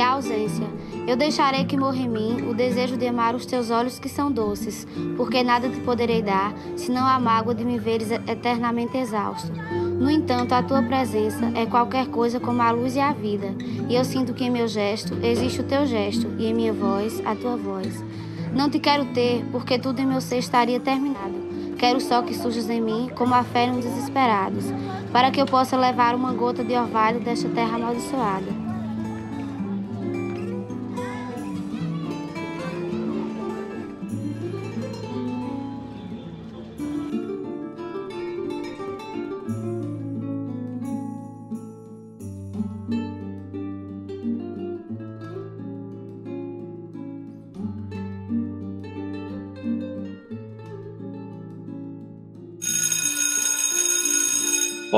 há ausência. Eu deixarei que morra em mim o desejo de amar os teus olhos que são doces, porque nada te poderei dar, senão a mágoa de me veres eternamente exausto. No entanto, a tua presença é qualquer coisa como a luz e a vida, e eu sinto que em meu gesto existe o teu gesto, e em minha voz, a tua voz. Não te quero ter, porque tudo em meu ser estaria terminado. Quero só que surjas em mim como a fé nos desesperados, para que eu possa levar uma gota de orvalho desta terra amaldiçoada.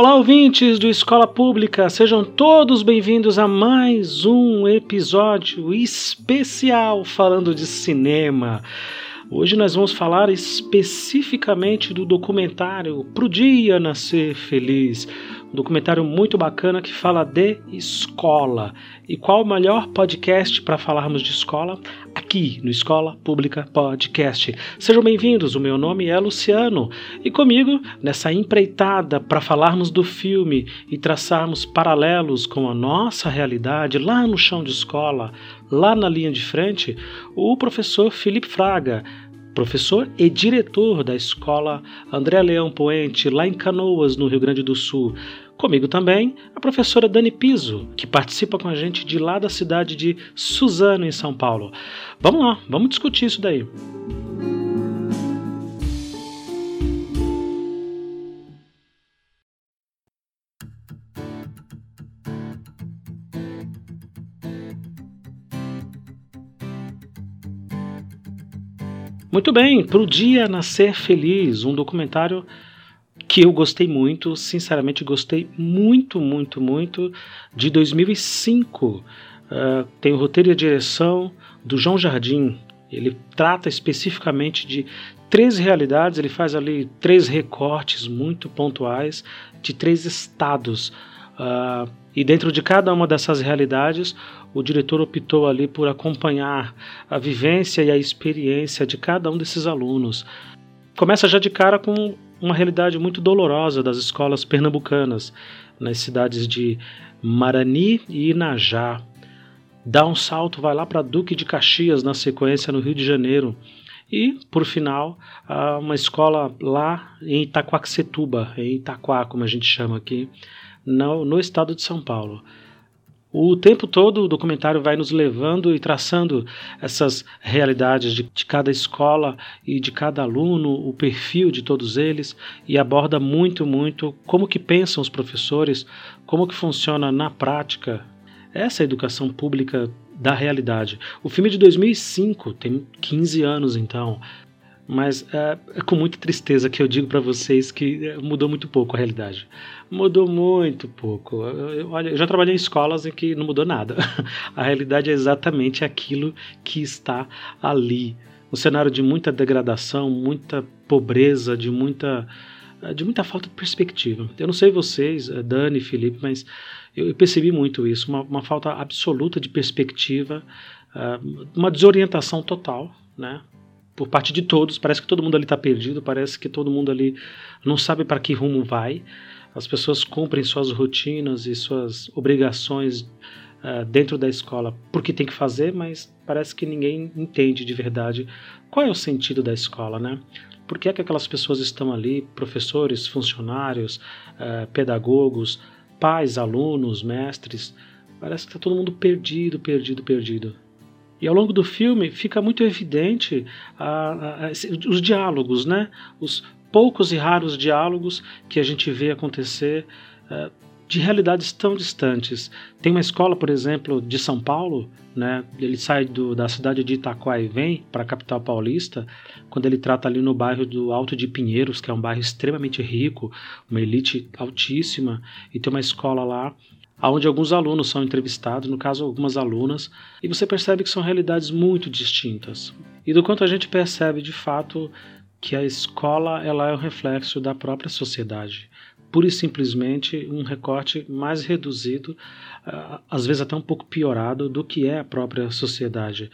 Olá, ouvintes do Escola Pública, sejam todos bem-vindos a mais um episódio especial falando de cinema. Hoje nós vamos falar especificamente do documentário Pro Dia Nascer Feliz, um documentário muito bacana que fala de escola. E qual o melhor podcast para falarmos de escola? Aqui no Escola Pública Podcast. Sejam bem-vindos, o meu nome é Luciano e comigo nessa empreitada para falarmos do filme e traçarmos paralelos com a nossa realidade lá no chão de escola, lá na linha de frente, o professor Felipe Fraga professor e diretor da escola André Leão Poente, lá em Canoas, no Rio Grande do Sul. Comigo também a professora Dani Piso, que participa com a gente de lá da cidade de Suzano, em São Paulo. Vamos lá, vamos discutir isso daí. Muito bem, para o Dia Nascer Feliz, um documentário que eu gostei muito, sinceramente gostei muito, muito, muito, de 2005. Uh, ah, tem o roteiro e a direção do João Jardim. Ele trata especificamente de três realidades, ele faz ali três recortes muito pontuais de três estados. Uh, e dentro de cada uma dessas realidades, o diretor optou ali por acompanhar a vivência e a experiência de cada um desses alunos. Começa já de cara com uma realidade muito dolorosa das escolas pernambucanas, nas cidades de Marani e Inajá. Dá um salto, vai lá para Duque de Caxias, na sequência, no Rio de Janeiro. E, por final, uma escola lá em Itaquaquecetuba, em Itaquá, como a gente chama aqui, no, no estado de São Paulo. O tempo todo o documentário vai nos levando e traçando essas realidades de, de, cada escola e de cada aluno, o perfil de todos eles e aborda muito, muito como que pensam os professores, como que funciona na prática essa educação pública da realidade. O filme é de 2005, tem 15 anos então, mas é, é com muita tristeza que eu digo para vocês que é, mudou muito pouco a realidade. Mudou muito pouco. Olha, eu já trabalhei em escolas em que não mudou nada. A realidade é exatamente aquilo que está ali. Um cenário de muita degradação, muita pobreza, de muita de muita falta de perspectiva. Eu não sei vocês, é, Dani, Felipe, mas eu percebi muito isso, uma, uma falta absoluta de perspectiva, uma desorientação total, né? Por parte de todos. Parece que todo mundo ali está perdido, parece que todo mundo ali não sabe para que rumo vai. As pessoas cumprem suas rotinas e suas obrigações uh, dentro da escola porque tem que fazer, mas parece que ninguém entende de verdade qual é o sentido da escola, né? Por que, é que aquelas pessoas estão ali, professores, funcionários, uh, pedagogos, pais, alunos, mestres? Parece que está todo mundo perdido, perdido, perdido. E ao longo do filme fica muito evidente a, a, os diálogos, né? Os poucos e raros diálogos que a gente vê acontecer uh, de realidades tão distantes. Tem uma escola, por exemplo, de São Paulo, né? Ele sai do, da cidade de Itaquá e vem para a capital paulista, quando ele trata ali no bairro do Alto de Pinheiros, que é um bairro extremamente rico, uma elite altíssima, e tem uma escola lá onde alguns alunos são entrevistados, no caso algumas alunas, e você percebe que são realidades muito distintas. E do quanto a gente percebe de fato que a escola ela é um reflexo da própria sociedade. pura e simplesmente um recorte mais reduzido, às vezes até um pouco piorado do que é a própria sociedade.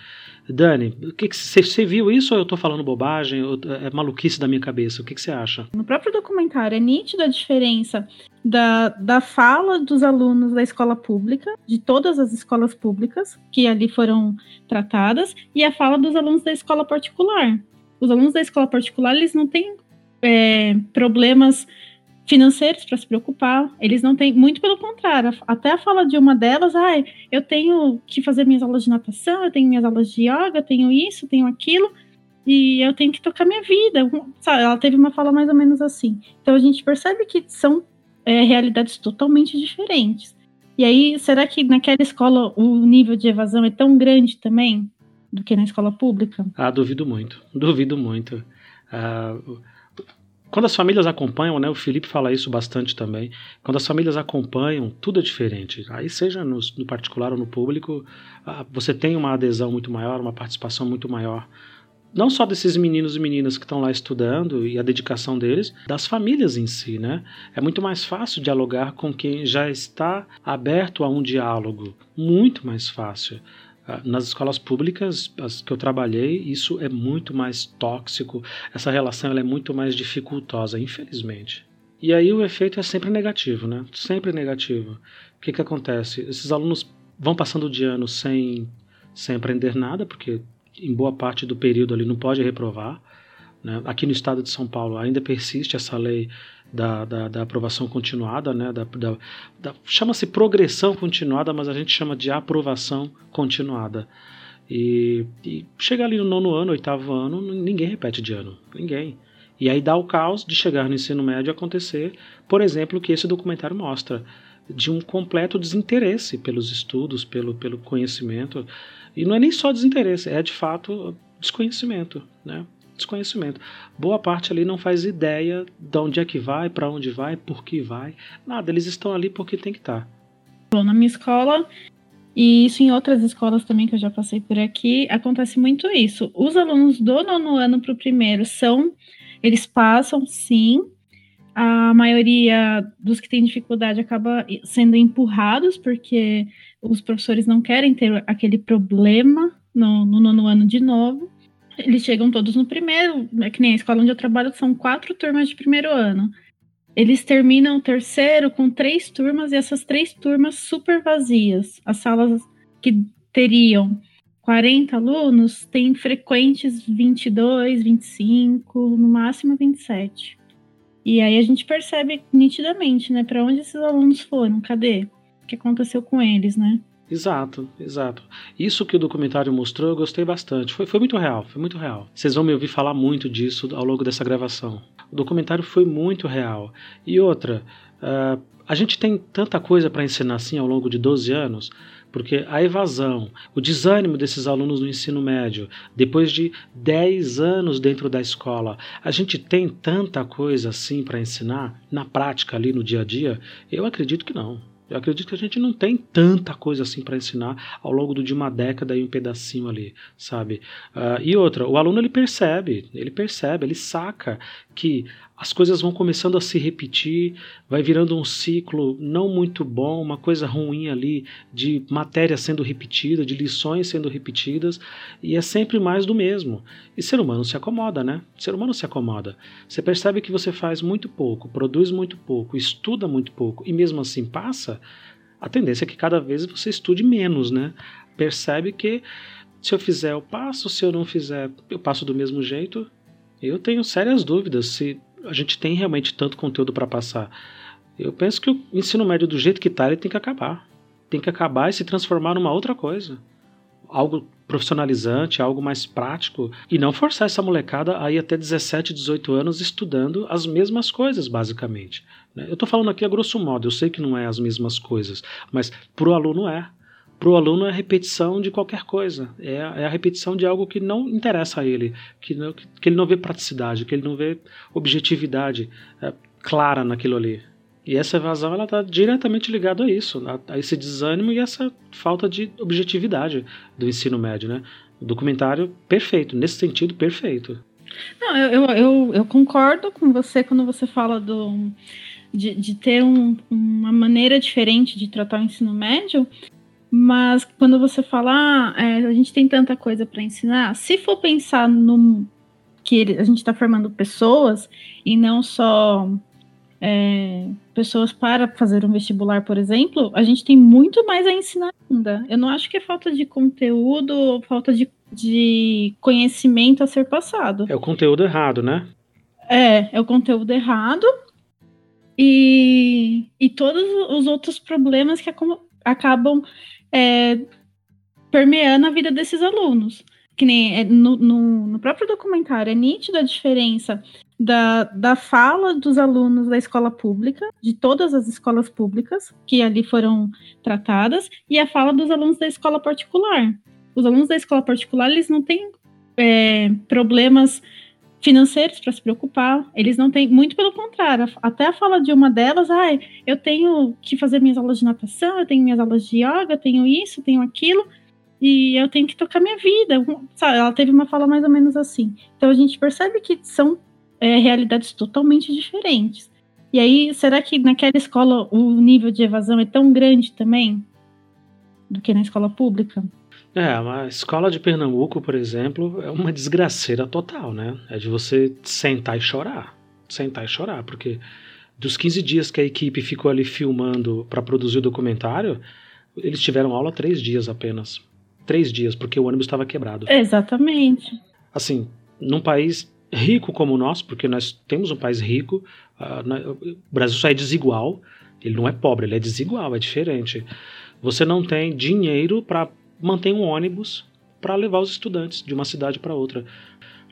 Dani, o que você viu isso ou eu estou falando bobagem? Ou é maluquice da minha cabeça? O que você acha? No próprio documentário é nítida a diferença da, da fala dos alunos da escola pública, de todas as escolas públicas que ali foram tratadas, e a fala dos alunos da escola particular. Os alunos da escola particular, eles não têm é, problemas financeiros para se preocupar. Eles não têm, muito pelo contrário. Até a fala de uma delas, ah, eu tenho que fazer minhas aulas de natação, eu tenho minhas aulas de yoga, eu tenho isso, tenho aquilo, e eu tenho que tocar minha vida. Sabe, ela teve uma fala mais ou menos assim. Então a gente percebe que são é, realidades totalmente diferentes. E aí, será que naquela escola o nível de evasão é tão grande também do que na escola pública? Ah, duvido muito. Duvido muito. Ah, quando as famílias acompanham, né, o Felipe fala isso bastante também, quando as famílias acompanham, tudo é diferente. Aí, seja no, no particular ou no público, ah, você tem uma adesão muito maior, uma participação muito maior. Não só desses meninos e meninas que estão lá estudando e a dedicação deles, das famílias em si, né? É muito mais fácil dialogar com quem já está aberto a um diálogo. Muito mais fácil. Ah, nas escolas públicas as que eu trabalhei, isso é muito mais tóxico, essa relação é muito mais dificultosa, infelizmente. E aí o efeito é sempre negativo, né? Sempre negativo. O que, que acontece? Esses alunos vão passando de ano sem, sem aprender nada, porque em boa parte do período ali não pode reprovar. Né? Aqui no estado de São Paulo ainda persiste essa lei da, da, da aprovação continuada, né? Da, da, da chama-se progressão continuada, mas a gente chama de aprovação continuada. E, e chega ali no nono ano, oitavo ano, ninguém repete de ano, ninguém. E aí dá o caos de chegar no ensino médio acontecer, por exemplo, o que esse documentário mostra, de um completo desinteresse pelos estudos, pelo, pelo conhecimento. E não é nem só desinteresse, é de fato desconhecimento, né? Desconhecimento. Boa parte ali não faz ideia de onde é que vai, para onde vai, por que vai. Nada, eles estão ali porque tem que estar. Tá. Bom, na minha escola, e isso em outras escolas também que eu já passei por aqui, acontece muito isso. Os alunos do nono ano para o primeiro são, eles passam sim, a maioria dos que têm dificuldade acaba sendo empurrados, porque os professores não querem ter aquele problema no, no nono ano de novo. Eles chegam todos no primeiro, é que nem a escola onde eu trabalho são quatro turmas de primeiro ano. Eles terminam o terceiro com três turmas e essas três turmas super vazias. As salas que teriam 40 alunos têm frequentes 22, 25, no máximo 27. E aí a gente percebe nitidamente, né, para onde esses alunos foram, cadê? O que aconteceu com eles, né? Exato, exato. Isso que o documentário mostrou, eu gostei bastante. Foi, foi muito real, foi muito real. Vocês vão me ouvir falar muito disso ao longo dessa gravação. O documentário foi muito real. E outra, uh, a gente tem tanta coisa para ensinar assim ao longo de 12 anos, porque a evasão, o desânimo desses alunos no ensino médio, depois de 10 anos dentro da escola, a gente tem tanta coisa assim para ensinar na prática ali no dia a dia? Eu acredito que não. Eu acredito que a gente não tem tanta coisa assim para ensinar ao longo de uma década e um pedacinho ali, sabe? Uh, e outra, o aluno ele percebe, ele percebe, ele saca que as coisas vão começando a se repetir, vai virando um ciclo não muito bom, uma coisa ruim ali de matéria sendo repetida, de lições sendo repetidas, e é sempre mais do mesmo. E ser humano se acomoda, né? Ser humano se acomoda. Você percebe que você faz muito pouco, produz muito pouco, estuda muito pouco, e mesmo assim passa, a tendência é que cada vez você estude menos, né? Percebe que se eu fizer, eu passo, se eu não fizer, eu passo do mesmo jeito. Eu tenho sérias dúvidas se a gente tem realmente tanto conteúdo para passar. Eu penso que o ensino médio do jeito que está, ele tem que acabar. Tem que acabar e se transformar numa outra coisa. Algo profissionalizante, algo mais prático. E não forçar essa molecada a ir até 17, 18 anos estudando as mesmas coisas, basicamente. Né? Eu estou falando aqui a grosso modo, eu sei que não é as mesmas coisas, mas para o aluno é. Para o aluno é a repetição de qualquer coisa, é, é, a repetição de algo que não interessa a ele, que, não, que ele não vê praticidade, que ele não vê objetividade é, clara naquilo ali. E essa evasão ela está diretamente ligada a isso, a, a, esse desânimo e essa falta de objetividade do ensino médio, né? Documentário perfeito, nesse sentido perfeito. Não, eu, eu, eu, eu concordo com você quando você fala do de, de ter um, uma maneira diferente de tratar o ensino médio, mas quando você fala, ah, é, a gente tem tanta coisa para ensinar, se for pensar no que a gente está formando pessoas e não só é, pessoas para fazer um vestibular, por exemplo, a gente tem muito mais a ensinar ainda. Eu não acho que é falta de conteúdo ou falta de, de conhecimento a ser passado. É o conteúdo errado, né? É, é o conteúdo errado e, e todos os outros problemas que acabam é, permeando a vida desses alunos. Que nem é, no, no, no, próprio documentário é nítida a diferença da, da fala dos alunos da escola pública, de todas as escolas públicas que ali foram tratadas, e a fala dos alunos da escola particular. Os alunos da escola particular, eles não têm é, problemas financeiros para se preocupar. Eles não têm, muito pelo contrário. Até a fala de uma delas, ah, eu tenho que fazer minhas aulas de natação, eu tenho minhas aulas de yoga, eu tenho isso, tenho aquilo, e eu tenho que tocar minha vida. Sabe, ela teve uma fala mais ou menos assim. Então a gente percebe que são é, realidades totalmente diferentes. E aí, será que naquela escola o nível de evasão é tão grande também do que na escola pública? É, a escola de Pernambuco, por exemplo, é uma desgraceira total, né? É de você sentar e chorar. Sentar e chorar, porque dos 15 dias que a equipe ficou ali filmando para produzir o documentário, eles tiveram aula três dias apenas. Três dias, porque o ônibus estava quebrado. Exatamente. Assim, num país rico como o nosso, porque nós temos um país rico, uh, o Brasil só é desigual, ele não é pobre, ele é desigual, é diferente. Você não tem dinheiro para mantém um ônibus para levar os estudantes de uma cidade para outra.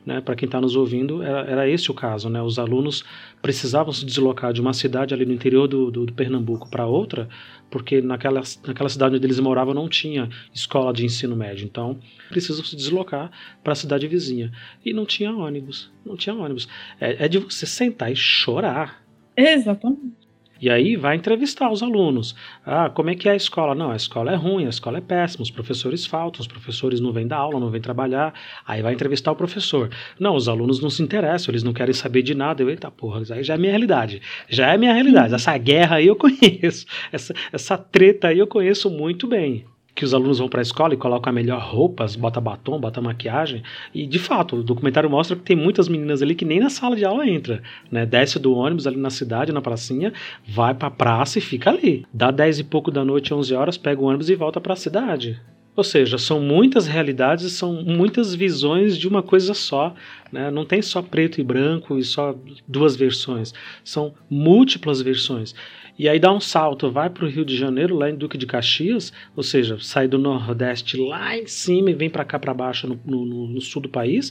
Né, para quem está nos ouvindo, era, era, esse o caso. Né? Os alunos precisavam se deslocar de uma cidade ali no interior do, do, do Pernambuco para outra, porque naquela, naquela cidade onde eles moravam não tinha escola de ensino médio. Então, precisam se deslocar para a cidade vizinha. E não tinha ônibus. Não tinha ônibus. É, é de você sentar e chorar. Exatamente. E aí vai entrevistar os alunos. Ah, como é que é a escola? Não, a escola é ruim, a escola é péssima, os professores faltam, os professores não vêm dar aula, não vêm trabalhar. Aí vai entrevistar o professor. Não, os alunos não se interessam, eles não querem saber de nada. Eu, eita porra, isso aí já é minha realidade. Já é minha realidade. Essa guerra aí eu conheço. Essa, essa treta aí eu conheço muito bem que os alunos vão para a escola e colocam a melhor roupas, bota batom, bota maquiagem. E de fato, o documentário mostra que tem muitas meninas ali que nem na sala de aula entra, né? Desce do ônibus ali na cidade, na pracinha, vai para a praça e fica ali. Dá 10 e pouco da noite, 11 horas, pega o ônibus e volta para a cidade. Ou seja, são muitas realidades, são muitas visões de uma coisa só. Né? Não tem só preto e branco e só duas versões. São múltiplas versões. E aí dá um salto, vai para o Rio de Janeiro, lá em Duque de Caxias, ou seja, sai do Nordeste lá em cima e vem para cá para baixo no, no, no, sul do país.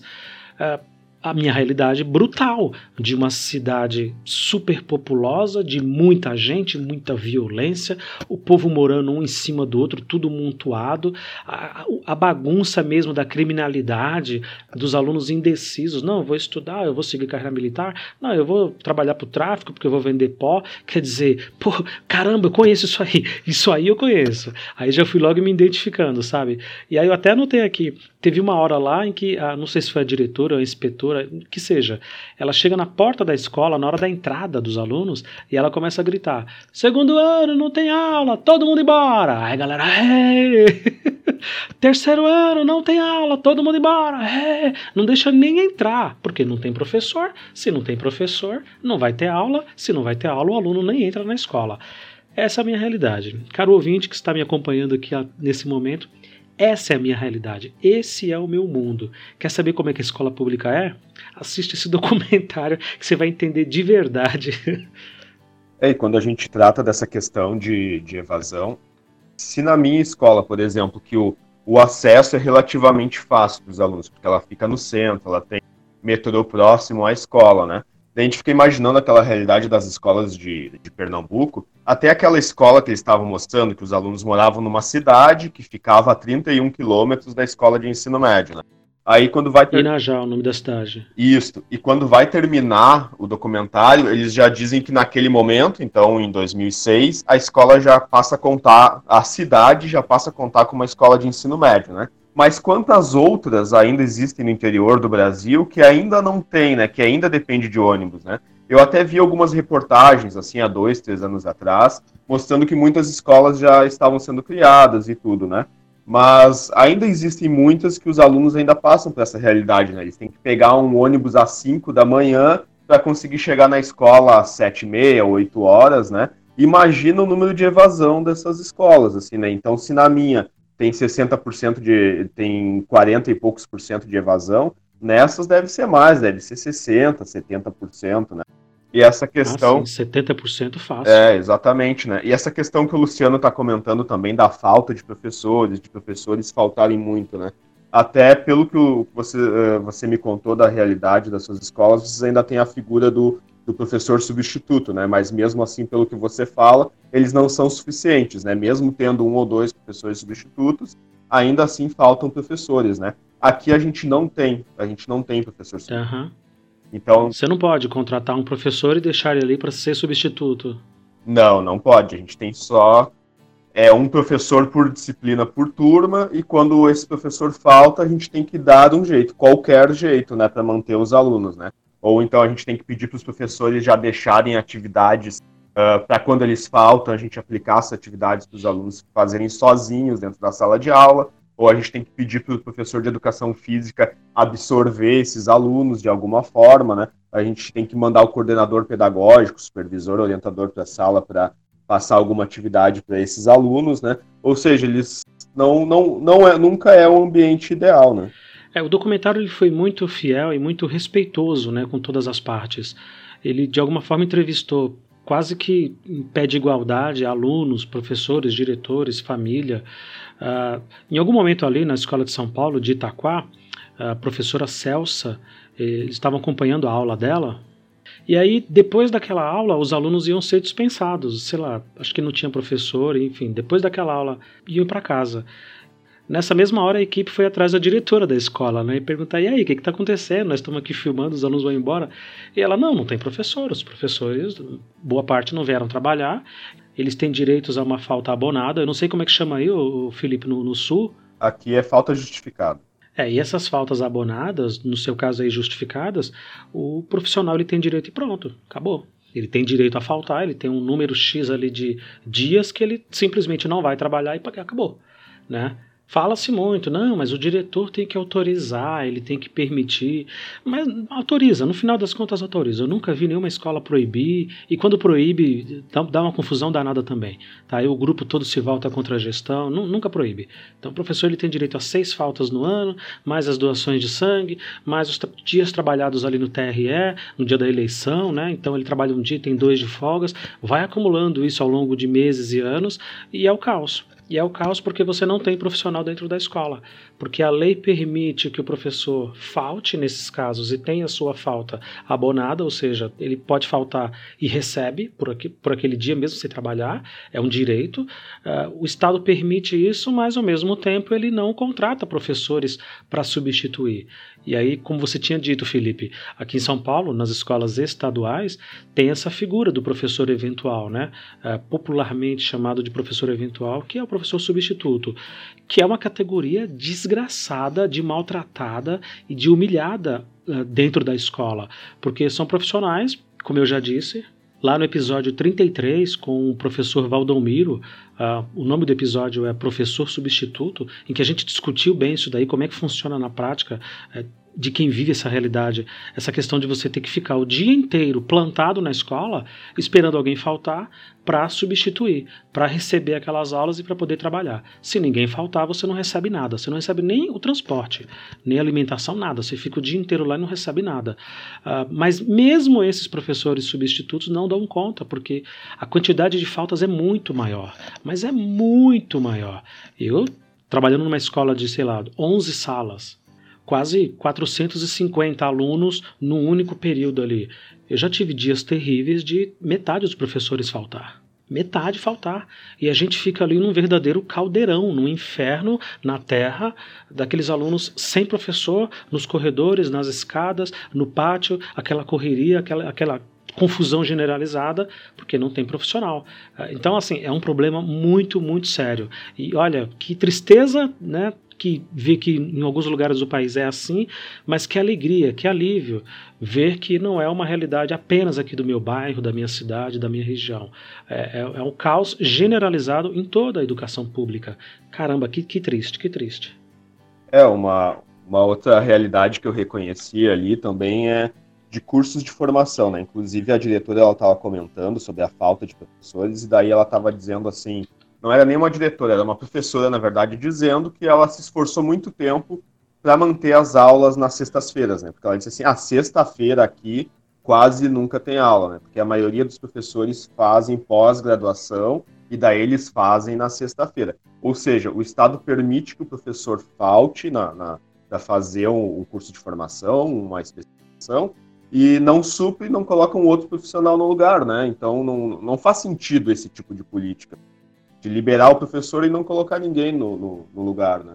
Uh, a minha realidade brutal de uma cidade super populosa, de muita gente, muita violência, o povo morando um em cima do outro, tudo montuado, a, a bagunça mesmo da criminalidade, dos alunos indecisos. Não, eu vou estudar, eu vou seguir carreira militar, não, eu vou trabalhar para o tráfico porque eu vou vender pó. Quer dizer, pô, caramba, eu conheço isso aí, isso aí eu conheço. Aí já fui logo me identificando, sabe? E aí eu até anotei aqui, teve uma hora lá em que, ah, não sei se foi a diretora ou a inspetora, professora, que seja, ela chega na porta da escola, na hora da entrada dos alunos, e ela começa a gritar: Segundo ano, não tem aula, todo mundo embora. Aí galera, terceiro ano, não tem aula, todo mundo embora. Não deixa nem entrar, porque não tem professor. Se não tem professor, não vai ter aula. Se não vai ter aula, o aluno nem entra na escola. Essa é a minha realidade. Caro ouvinte que está me acompanhando aqui nesse momento, essa é a minha realidade. Esse é o meu mundo. Quer saber como é que a escola pública é? Assiste esse documentário que você vai entender de verdade. É, e quando a gente trata dessa questão de, de evasão, se na minha escola, por exemplo, que o, o acesso é relativamente fácil para os alunos, porque ela fica no centro, ela tem metrô próximo à escola, né? A gente fica imaginando aquela realidade das escolas de, de Pernambuco, até aquela escola que eles estavam mostrando, que os alunos moravam numa cidade que ficava a 31 quilômetros da escola de ensino médio, né? Aí quando vai ter... Inajá, o nome da cidade. Isso. E quando vai terminar o documentário, eles já dizem que naquele momento, então em 2006, a escola já passa a contar, a cidade já passa a contar com uma escola de ensino médio, né? Mas quantas outras ainda existem no interior do Brasil que ainda não tem, né? Que ainda depende de ônibus, né? Eu até vi algumas reportagens, assim, há dois, três anos atrás, mostrando que muitas escolas já estavam sendo criadas e tudo, né? Mas ainda existem muitas que os alunos ainda passam por essa realidade, né? Eles têm que pegar um ônibus às 5 da manhã para conseguir chegar na escola às 7 e meia, 8 horas, né? Imagina o número de evasão dessas escolas, assim, né? Então, se na minha tem 60% de. tem 40 e poucos por cento de evasão, nessas deve ser mais, deve ser 60%, 70%, né? E essa questão. Ah, sim, 70% fácil. É, exatamente, né? E essa questão que o Luciano está comentando também da falta de professores, de professores faltarem muito, né? Até pelo que você, eh, você me contou da realidade das suas escolas, vocês ainda têm a figura do, do professor substituto, né? Mas mesmo assim, pelo que você fala, eles não são suficientes, né? Mesmo tendo um ou dois professores substitutos, ainda assim faltam professores, né? Aqui a gente não tem, a gente não tem professor substituto. Uhum. Então, você não pode contratar um professor e deixar ele ali para ser substituto. Não, não pode. A gente tem só é um professor por disciplina por turma e quando esse professor falta, a gente tem que dar um jeito, qualquer jeito, né, para manter os alunos, né? Ou então a gente tem que pedir para os professores já deixarem atividades uh, para quando eles faltam, a gente aplicar essas atividades para os alunos fazerem sozinhos dentro da sala de aula ou a gente tem que pedir para o professor de educação física absorver esses alunos de alguma forma, né? A gente tem que mandar o coordenador pedagógico, supervisor, orientador para a sala para passar alguma atividade para esses alunos, né? Ou seja, eles não, não, não é, nunca é o ambiente ideal, né? É, o documentário ele foi muito fiel e muito respeitoso, né, com todas as partes. Ele de alguma forma entrevistou quase que em pé de igualdade alunos, professores, diretores, família, Uh, em algum momento ali na escola de São Paulo, de Itaquá, a professora Celsa, eles estavam acompanhando a aula dela, e aí, depois daquela aula, os alunos iam ser dispensados, sei lá, acho que não tinha professor, enfim, depois daquela aula, iam para casa. Nessa mesma hora, a equipe foi atrás da diretora da escola, né, e perguntar: e aí, o que está acontecendo? Nós estamos aqui filmando, os alunos vão embora. E ela: não, não tem professor, os professores, boa parte não vieram trabalhar, eles têm direitos a uma falta abonada. Eu não sei como é que chama aí, o Felipe, no, no Sul. Aqui é falta justificada. É, e essas faltas abonadas, no seu caso aí justificadas, o profissional ele tem direito e pronto, acabou. Ele tem direito a faltar, ele tem um número X ali de dias que ele simplesmente não vai trabalhar e acabou, né? Fala-se muito, não, mas o diretor tem que autorizar, ele tem que permitir. Mas autoriza, no final das contas autoriza. Eu nunca vi nenhuma escola proibir, e quando proíbe, dá uma confusão danada também. Tá? Aí o grupo todo se volta contra a gestão, nunca proíbe. Então o professor ele tem direito a seis faltas no ano, mais as doações de sangue, mais os dias trabalhados ali no TRE, no dia da eleição, né? Então ele trabalha um dia, tem dois de folgas, vai acumulando isso ao longo de meses e anos, e é o caos. E é o caos porque você não tem profissional dentro da escola. Porque a lei permite que o professor falte nesses casos e tenha sua falta abonada, ou seja, ele pode faltar e recebe por, aqui, por aquele dia mesmo sem trabalhar, é um direito. Uh, o Estado permite isso, mas ao mesmo tempo ele não contrata professores para substituir. E aí, como você tinha dito, Felipe, aqui em São Paulo, nas escolas estaduais, tem essa figura do professor eventual, né? É, popularmente chamado de professor eventual, que é o professor substituto, que é uma categoria desgraçada, de maltratada e de humilhada uh, dentro da escola, porque são profissionais, como eu já disse, Lá no episódio 33, com o professor Valdomiro, uh, o nome do episódio é Professor Substituto, em que a gente discutiu bem isso daí, como é que funciona na prática. Uh, de quem vive essa realidade, essa questão de você ter que ficar o dia inteiro plantado na escola, esperando alguém faltar para substituir, para receber aquelas aulas e para poder trabalhar. Se ninguém faltar, você não recebe nada, você não recebe nem o transporte, nem alimentação, nada. Você fica o dia inteiro lá e não recebe nada. Uh, mas mesmo esses professores substitutos não dão conta, porque a quantidade de faltas é muito maior, mas é muito maior. Eu trabalhando numa escola de, sei lá, 11 salas, quase 450 alunos num único período ali. Eu já tive dias terríveis de metade dos professores faltar. Metade faltar. E a gente fica ali num verdadeiro caldeirão, num inferno na terra, daqueles alunos sem professor, nos corredores, nas escadas, no pátio, aquela correria, aquela, aquela confusão generalizada, porque não tem profissional. Então, assim, é um problema muito, muito sério. E olha, que tristeza, né? Que vê que em alguns lugares do país é assim, mas que alegria, que alívio ver que não é uma realidade apenas aqui do meu bairro, da minha cidade, da minha região. É, é, é um caos generalizado em toda a educação pública. Caramba, que, que triste, que triste. É, uma, uma outra realidade que eu reconheci ali também é de cursos de formação, né? Inclusive a diretora ela estava comentando sobre a falta de professores e daí ela estava dizendo assim, não era nem uma diretora, era uma professora, na verdade, dizendo que ela se esforçou muito tempo para manter as aulas nas sextas-feiras, né? Porque ela disse assim, a ah, sexta-feira aqui quase nunca tem aula, né? Porque a maioria dos professores fazem pós-graduação e daí eles fazem na sexta-feira. Ou seja, o Estado permite que o professor falte na, na para fazer um, um, curso de formação, uma especialização, e não supre, não coloca um outro profissional no lugar, né? Então não, não faz sentido esse tipo de política de liberar o professor e não colocar ninguém no, no, no lugar, né?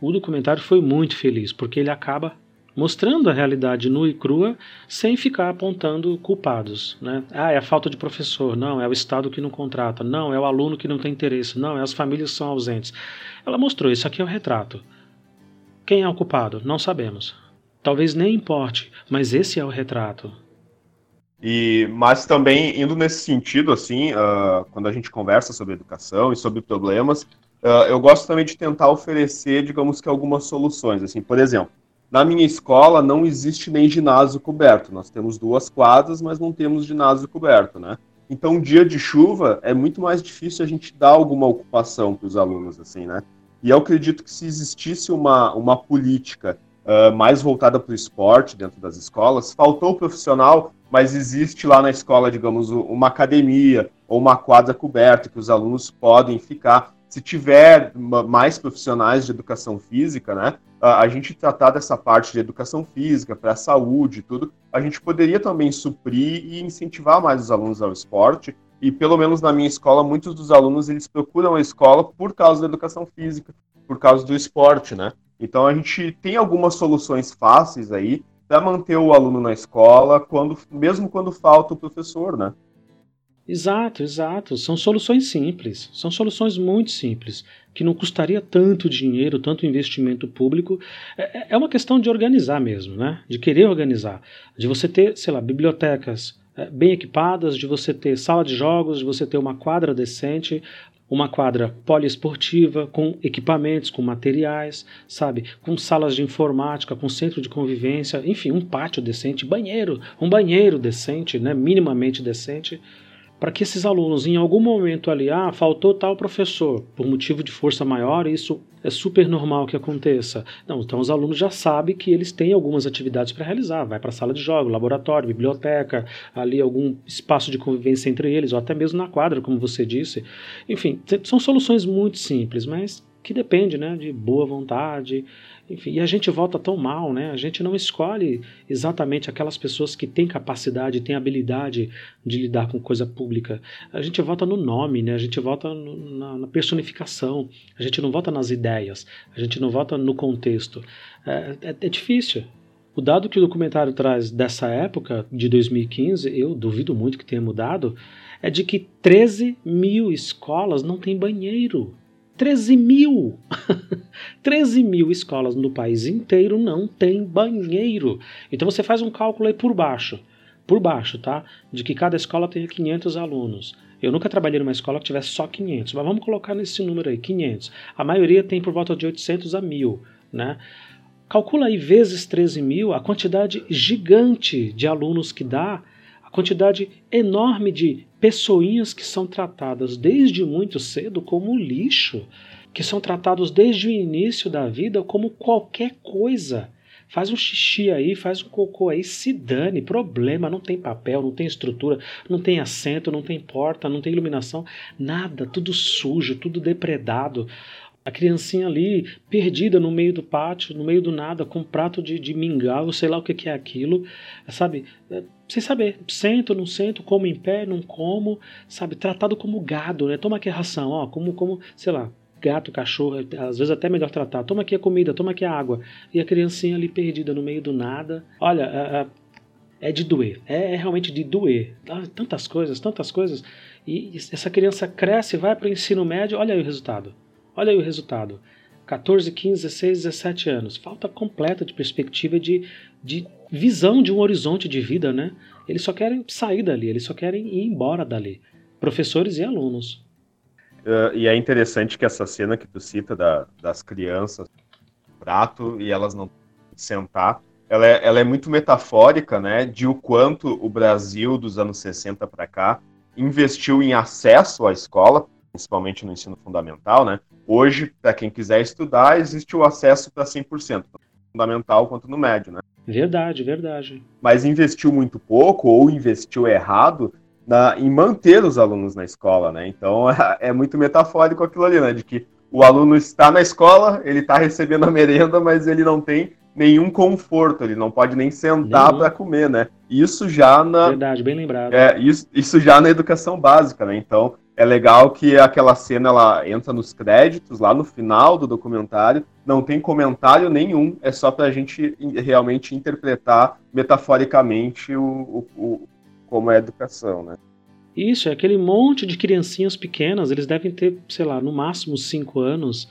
O documentário foi muito feliz, porque ele acaba mostrando a realidade nua e crua sem ficar apontando culpados. Né? Ah, é a falta de professor, não, é o Estado que não contrata, não, é o aluno que não tem interesse, não, é as famílias que são ausentes. Ela mostrou, isso aqui é o retrato. Quem é o culpado? Não sabemos. Talvez nem importe, mas esse é o retrato. E, mas também indo nesse sentido, assim, uh, quando a gente conversa sobre educação e sobre problemas, uh, eu gosto também de tentar oferecer, digamos que algumas soluções. Assim, por exemplo, na minha escola não existe nem ginásio coberto. Nós temos duas quadras, mas não temos ginásio coberto, né? Então, dia de chuva é muito mais difícil a gente dar alguma ocupação para os alunos, assim, né? E eu acredito que se existisse uma, uma política uh, mais voltada para o esporte dentro das escolas, faltou profissional mas existe lá na escola, digamos, uma academia ou uma quadra coberta que os alunos podem ficar. Se tiver mais profissionais de educação física, né, a gente tratar dessa parte de educação física para a saúde, tudo, a gente poderia também suprir e incentivar mais os alunos ao esporte. E pelo menos na minha escola, muitos dos alunos eles procuram a escola por causa da educação física, por causa do esporte, né? Então a gente tem algumas soluções fáceis aí para manter o aluno na escola, quando, mesmo quando falta o professor, né? Exato, exato. São soluções simples, são soluções muito simples, que não custaria tanto dinheiro, tanto investimento público. É, é, é uma questão de organizar mesmo, né? De querer organizar, de você ter, sei lá, bibliotecas bem equipadas, de você ter sala de jogos, de você ter uma quadra decente, uma quadra poliesportiva com equipamentos, com materiais, sabe, com salas de informática, com centro de convivência, enfim, um pátio decente, banheiro, um banheiro decente, né, minimamente decente para que esses alunos, em algum momento ali, ah, faltou tal professor, por motivo de força maior, isso é super normal que aconteça. Não, então os alunos já sabem que eles têm algumas atividades para realizar. Vai para a sala de jogo, laboratório, biblioteca, ali algum espaço de convivência entre eles, ou até mesmo na quadra, como você disse. Enfim, são soluções muito simples, mas que depende né, de boa vontade, enfim, e a gente volta tão mal, né? A gente não escolhe exatamente aquelas pessoas que têm capacidade, têm habilidade de lidar com coisa pública. A gente vota no nome, né? A gente vota no, na, na, personificação. A gente não vota nas ideias. A gente não vota no contexto. É, é, é difícil. O dado que o documentário traz dessa época, de 2015, eu duvido muito que tenha mudado, é de que 13 mil escolas não têm banheiro. 13 mil! 13 mil escolas no país inteiro não tem banheiro. Então você faz um cálculo aí por baixo, por baixo, tá? De que cada escola tenha 500 alunos. Eu nunca trabalhei numa escola que tivesse só 500, mas vamos colocar nesse número aí, 500. A maioria tem por volta de 800 a 1000, né? Calcula aí vezes 13 mil a quantidade gigante de alunos que dá, a quantidade enorme de pessoinhas que são tratadas desde muito cedo como lixo, que são tratados desde o início da vida como qualquer coisa. Faz um xixi aí, faz um cocô aí, se dane, problema, não tem papel, não tem estrutura, não tem assento, não tem porta, não tem iluminação, nada, tudo sujo, tudo depredado. A criancinha ali, perdida no meio do pátio, no meio do nada, com um prato de, de mingau, sei lá o que, que é aquilo, sabe? sem saber, sento, não sento, como em pé, não como, sabe, tratado como gado, né? Toma a ração, ó, como, como, sei lá, gato, cachorro, às vezes até melhor tratar. Toma aqui a comida, toma aqui a água. E a criancinha ali perdida no meio do nada. Olha, é, é de doer, é, é realmente de doer. Ah, tantas coisas, tantas coisas. E essa criança cresce, vai para o ensino médio, olha aí o resultado. Olha aí o resultado 14, 15, 16, 17 anos. Falta completa de perspectiva de, de visão de um horizonte de vida, né? Eles só querem sair dali, eles só querem ir embora dali. Professores e alunos. Uh, e é interessante que essa cena que tu cita da, das crianças, prato, e elas não sentar, ela é, ela é muito metafórica, né, de o quanto o Brasil dos anos 60 para cá investiu em acesso à escola, principalmente no ensino fundamental, né? Hoje, para quem quiser estudar, existe o acesso para 100%, tanto no fundamental quanto no médio, né? Verdade, verdade. Mas investiu muito pouco ou investiu errado na, em manter os alunos na escola, né? Então é, é muito metafórico aquilo ali, né? De que o aluno está na escola, ele está recebendo a merenda, mas ele não tem nenhum conforto, ele não pode nem sentar para comer, né? Isso já na verdade, bem lembrado. É isso, isso já na educação básica, né? Então é legal que aquela cena ela entra nos créditos lá no final do documentário, não tem comentário nenhum, é só para a gente realmente interpretar metaforicamente o, o, o como é a educação, né? Isso, é aquele monte de criancinhas pequenas, eles devem ter, sei lá, no máximo cinco anos,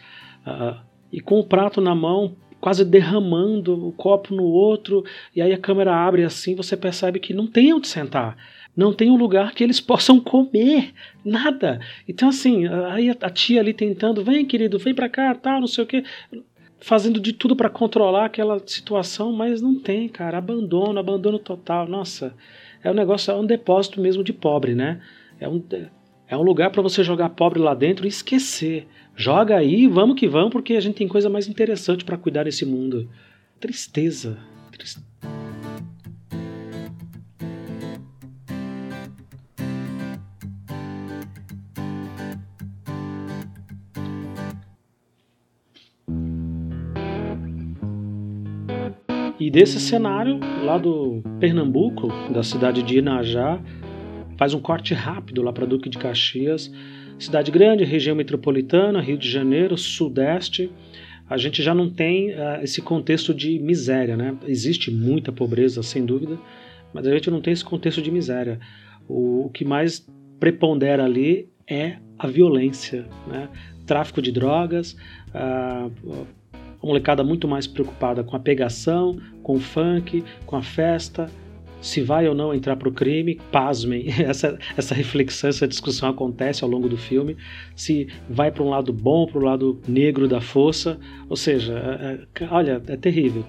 uh, e com o prato na mão, quase derramando o copo no outro, e aí a câmera abre assim, você percebe que não tem onde sentar. Não tem um lugar que eles possam comer, nada. Então, assim, aí a tia ali tentando, vem querido, vem pra cá, tal, não sei o quê, fazendo de tudo para controlar aquela situação, mas não tem, cara. Abandono, abandono total. Nossa, é um negócio, é um depósito mesmo de pobre, né? É um, é um lugar para você jogar pobre lá dentro e esquecer. Joga aí, vamos que vamos, porque a gente tem coisa mais interessante para cuidar desse mundo. Tristeza. Tristeza. E desse cenário, lá do Pernambuco, da cidade de Inajá, faz um corte rápido lá para Duque de Caxias, cidade grande, região metropolitana, Rio de Janeiro, Sudeste. A gente já não tem uh, esse contexto de miséria, né? Existe muita pobreza, sem dúvida, mas a gente não tem esse contexto de miséria. O, o que mais prepondera ali é a violência, né? Tráfico de drogas, uh, a molecada muito mais preocupada com a pegação, com o funk, com a festa, se vai ou não entrar para o crime, pasmem, essa, essa reflexão, essa discussão acontece ao longo do filme, se vai para um lado bom, para o lado negro da força, ou seja, é, é, olha, é terrível,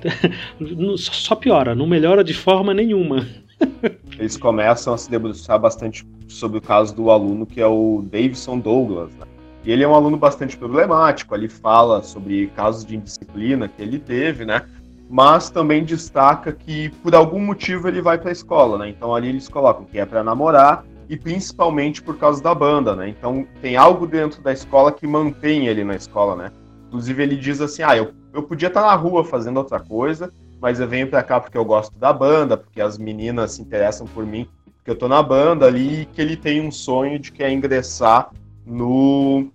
só piora, não melhora de forma nenhuma. Eles começam a se debruçar bastante sobre o caso do aluno que é o Davidson Douglas, né? E ele é um aluno bastante problemático, ali fala sobre casos de indisciplina que ele teve, né? mas também destaca que por algum motivo ele vai para a escola, né? Então ali eles colocam que é para namorar e principalmente por causa da banda, né? Então tem algo dentro da escola que mantém ele na escola, né? Inclusive ele diz assim: "Ah, eu, eu podia estar tá na rua fazendo outra coisa, mas eu venho para cá porque eu gosto da banda, porque as meninas se interessam por mim, porque eu tô na banda ali", e que ele tem um sonho de que é ingressar no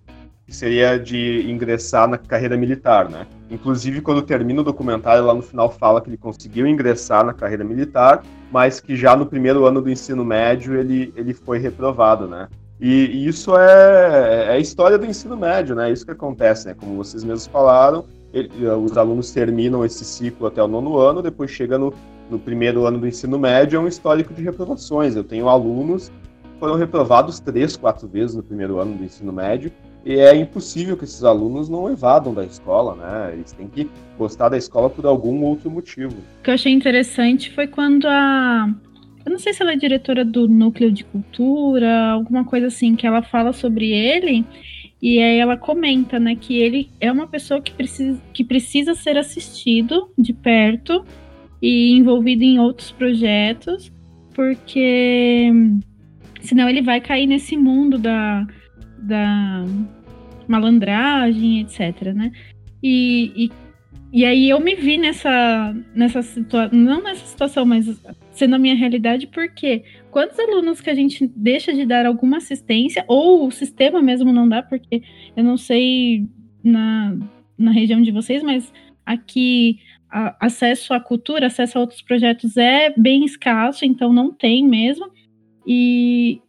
que seria de ingressar na carreira militar, né? Inclusive, quando termina o documentário, lá no final fala que ele conseguiu ingressar na carreira militar, mas que já no primeiro ano do ensino médio ele, ele foi reprovado, né? E, e isso é, é a história do ensino médio, né? É isso que acontece, né? Como vocês mesmos falaram, ele, os alunos terminam esse ciclo até o nono ano, depois chega no, no primeiro ano do ensino médio, é um histórico de reprovações. Eu tenho alunos foram reprovados três, quatro vezes no primeiro ano do ensino médio, e é impossível que esses alunos não evadam da escola, né? Eles têm que gostar da escola por algum outro motivo. O que eu achei interessante foi quando a. Eu não sei se ela é diretora do núcleo de cultura, alguma coisa assim, que ela fala sobre ele. E aí ela comenta, né, que ele é uma pessoa que precisa, que precisa ser assistido de perto e envolvido em outros projetos, porque senão ele vai cair nesse mundo da, da malandragem, etc, né? E, e, e aí eu me vi nessa, nessa situação, não nessa situação, mas sendo a minha realidade, porque quantos alunos que a gente deixa de dar alguma assistência, ou o sistema mesmo não dá, porque eu não sei na, na região de vocês, mas aqui a, acesso à cultura, acesso a outros projetos é bem escasso, então não tem mesmo. E,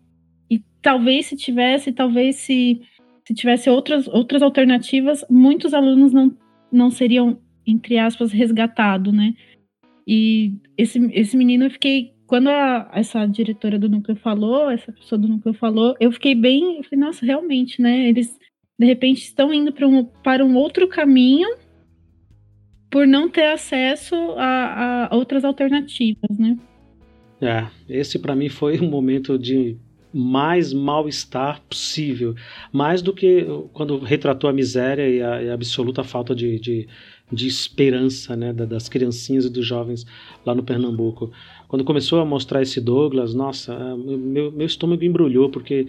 e talvez se tivesse, talvez se se tivesse outras, outras alternativas, muitos alunos não, não seriam, entre aspas, resgatados, né? E esse, esse menino eu fiquei. Quando a, essa diretora do núcleo falou, essa pessoa do núcleo falou, eu fiquei bem. Eu falei, nossa, realmente, né? Eles de repente estão indo para um, para um outro caminho por não ter acesso a, a outras alternativas, né? É, esse para mim foi um momento de mais mal-estar possível. Mais do que quando retratou a miséria e a, e a absoluta falta de, de, de esperança né, das criancinhas e dos jovens lá no Pernambuco. Quando começou a mostrar esse Douglas, nossa, é, meu, meu estômago embrulhou, porque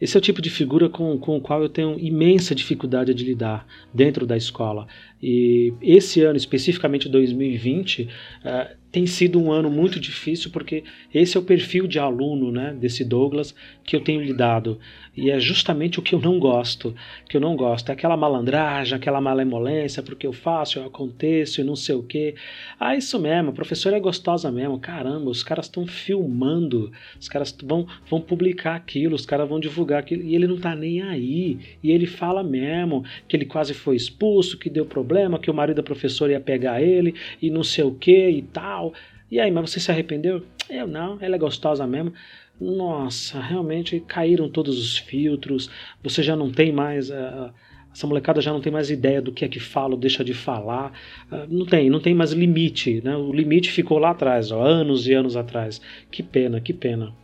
esse é o tipo de figura com, com o qual eu tenho imensa dificuldade de lidar dentro da escola. E esse ano, especificamente 2020, uh, tem sido um ano muito difícil porque esse é o perfil de aluno né, desse Douglas que eu tenho lidado. E é justamente o que eu não gosto. que eu não gosto. É aquela malandragem, aquela malemolência, porque eu faço, eu aconteço e não sei o quê. Ah, isso mesmo, a professora é gostosa mesmo. Caramba, os caras estão filmando, os caras vão, vão publicar aquilo, os caras vão divulgar aquilo. E ele não tá nem aí. E ele fala mesmo que ele quase foi expulso, que deu problema, que o marido da professora ia pegar ele e não sei o quê e tal tal. E aí, mas você se arrependeu? Eu não, ela é gostosa mesmo. Nossa, realmente caíram todos os filtros. Você já não tem mais. Uh, essa molecada já não tem mais ideia do que é que fala ou deixa de falar. Uh, não tem, não tem mais limite. Né? O limite ficou lá atrás, ó, anos e anos atrás. Que pena, que pena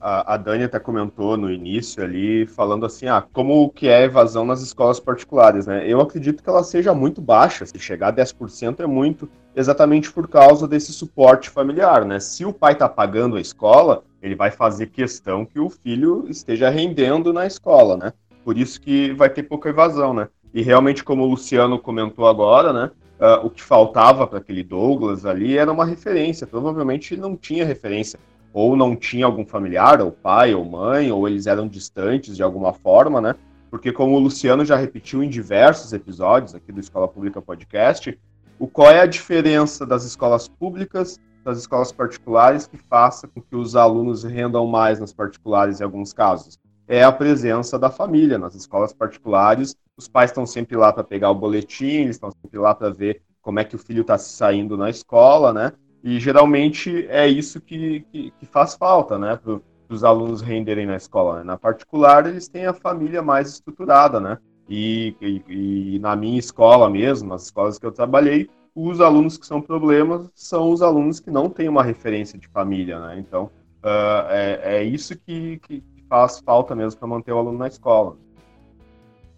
a, a Dani até comentou no início ali, falando assim, ah, como que é a evasão nas escolas particulares, né? Eu acredito que ela seja muito baixa, se chegar a 10% é muito, exatamente por causa desse suporte familiar, né? Se o pai está pagando a escola, ele vai fazer questão que o filho esteja rendendo na escola, né? Por isso que vai ter pouca evasão, né? E realmente, como o Luciano comentou agora, né? Uh, o que faltava para aquele Douglas ali era uma referência. Provavelmente não tinha referência ou não tinha algum familiar, ou pai, ou mãe, ou eles eram distantes de alguma forma, né? Porque como o Luciano já repetiu em diversos episódios aqui do Escola Pública Podcast, o qual é a diferença das escolas públicas das escolas particulares que faça com que os alunos rendam mais nas particulares em alguns casos? É a presença da família nas escolas particulares. Os pais estão sempre lá para pegar o boletim, eles estão sempre lá para ver como é que o filho está saindo na escola, né? E geralmente é isso que, que, que faz falta, né? Para os alunos renderem na escola. Né? Na particular, eles têm a família mais estruturada, né? E, e, e, na minha escola mesmo, nas escolas que eu trabalhei, os alunos que são problemas são os alunos que não têm uma referência de família, né? Então, uh, é, é isso que, que faz falta mesmo para manter o aluno na escola.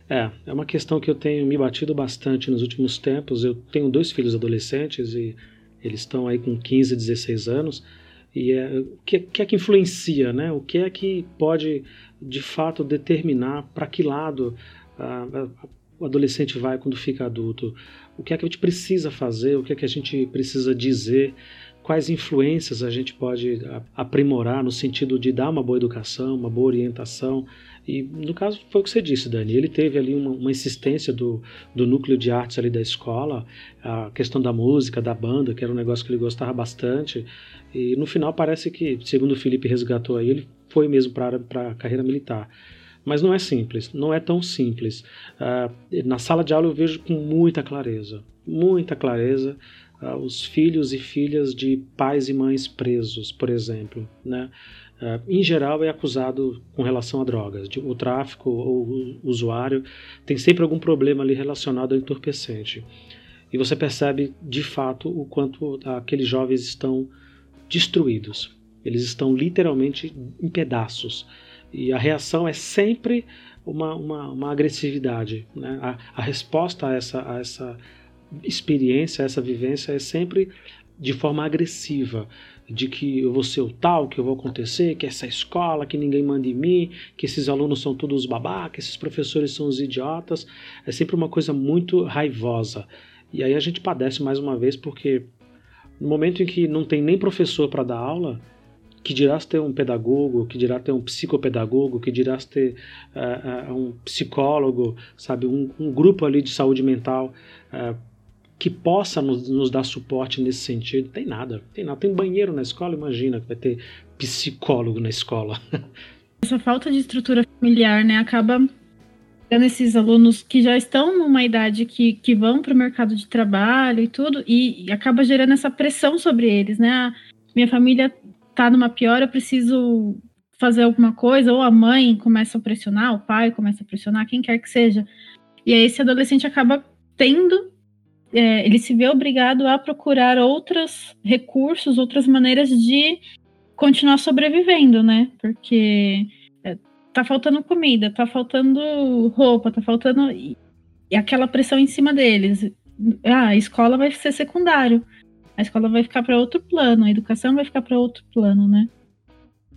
É, é uma questão que eu tenho me batido bastante nos últimos tempos. Eu tenho dois filhos adolescentes e eles estão aí com 15, 16 anos. E é, o que, que, é que influencia, né? O que é que pode, de fato, determinar para que lado o adolescente vai quando fica adulto? O que é que a gente precisa fazer? O que é que a gente precisa dizer? Quais influências a gente pode aprimorar no sentido de dar uma boa educação, uma boa orientação? E no caso foi o que você disse, Dani. Ele teve ali uma, uma, insistência do, do núcleo de artes ali da escola, a questão da música, da banda, que era um negócio que ele gostava bastante. E no final parece que, segundo o Felipe resgatou aí, ele foi mesmo para a carreira militar. Mas não é simples, não é tão simples. Uh, na sala de aula eu vejo com muita clareza, muita clareza, uh, os filhos e filhas de pais e mães presos, por exemplo, né? Uh, em geral é acusado com relação a drogas. O tráfico ou o usuário tem sempre algum problema ali relacionado ao entorpecente. E você percebe de fato o quanto aqueles jovens estão destruídos. Eles estão literalmente em pedaços. E a reação é sempre uma, uma, uma agressividade. Né? A, a, resposta a essa, a essa experiência, a essa vivência é sempre de forma agressiva de que eu vou ser o tal, que eu vou acontecer, que essa escola, que ninguém manda em mim, que esses alunos são todos babacas, esses professores são os idiotas. É sempre uma coisa muito raivosa. E aí a gente padece mais uma vez porque no momento em que não tem nem professor para dar aula, que dirás ter um pedagogo, que dirá ter um psicopedagogo, que dirás ter uh, uh, um psicólogo, sabe, um, um, grupo ali de saúde mental uh, que possa nos, nos, dar suporte nesse sentido. Tem nada, tem nada. Tem banheiro na escola, imagina que vai ter psicólogo na escola. Essa falta de estrutura familiar, né, acaba esses alunos que já estão numa idade que, que vão para o mercado de trabalho e tudo, e, e, acaba gerando essa pressão sobre eles, né? Ah, minha família tá numa pior, eu preciso fazer alguma coisa, ou a mãe começa a pressionar, o pai começa a pressionar, quem quer que seja. E aí esse adolescente acaba tendo, é, ele se vê obrigado a procurar outros recursos, outras maneiras de continuar sobrevivendo, né? Porque é, tá faltando comida, tá faltando roupa, tá faltando. E aquela pressão em cima deles. Ah, a escola vai ser secundário. A escola vai ficar para outro plano, a educação vai ficar para outro plano, né?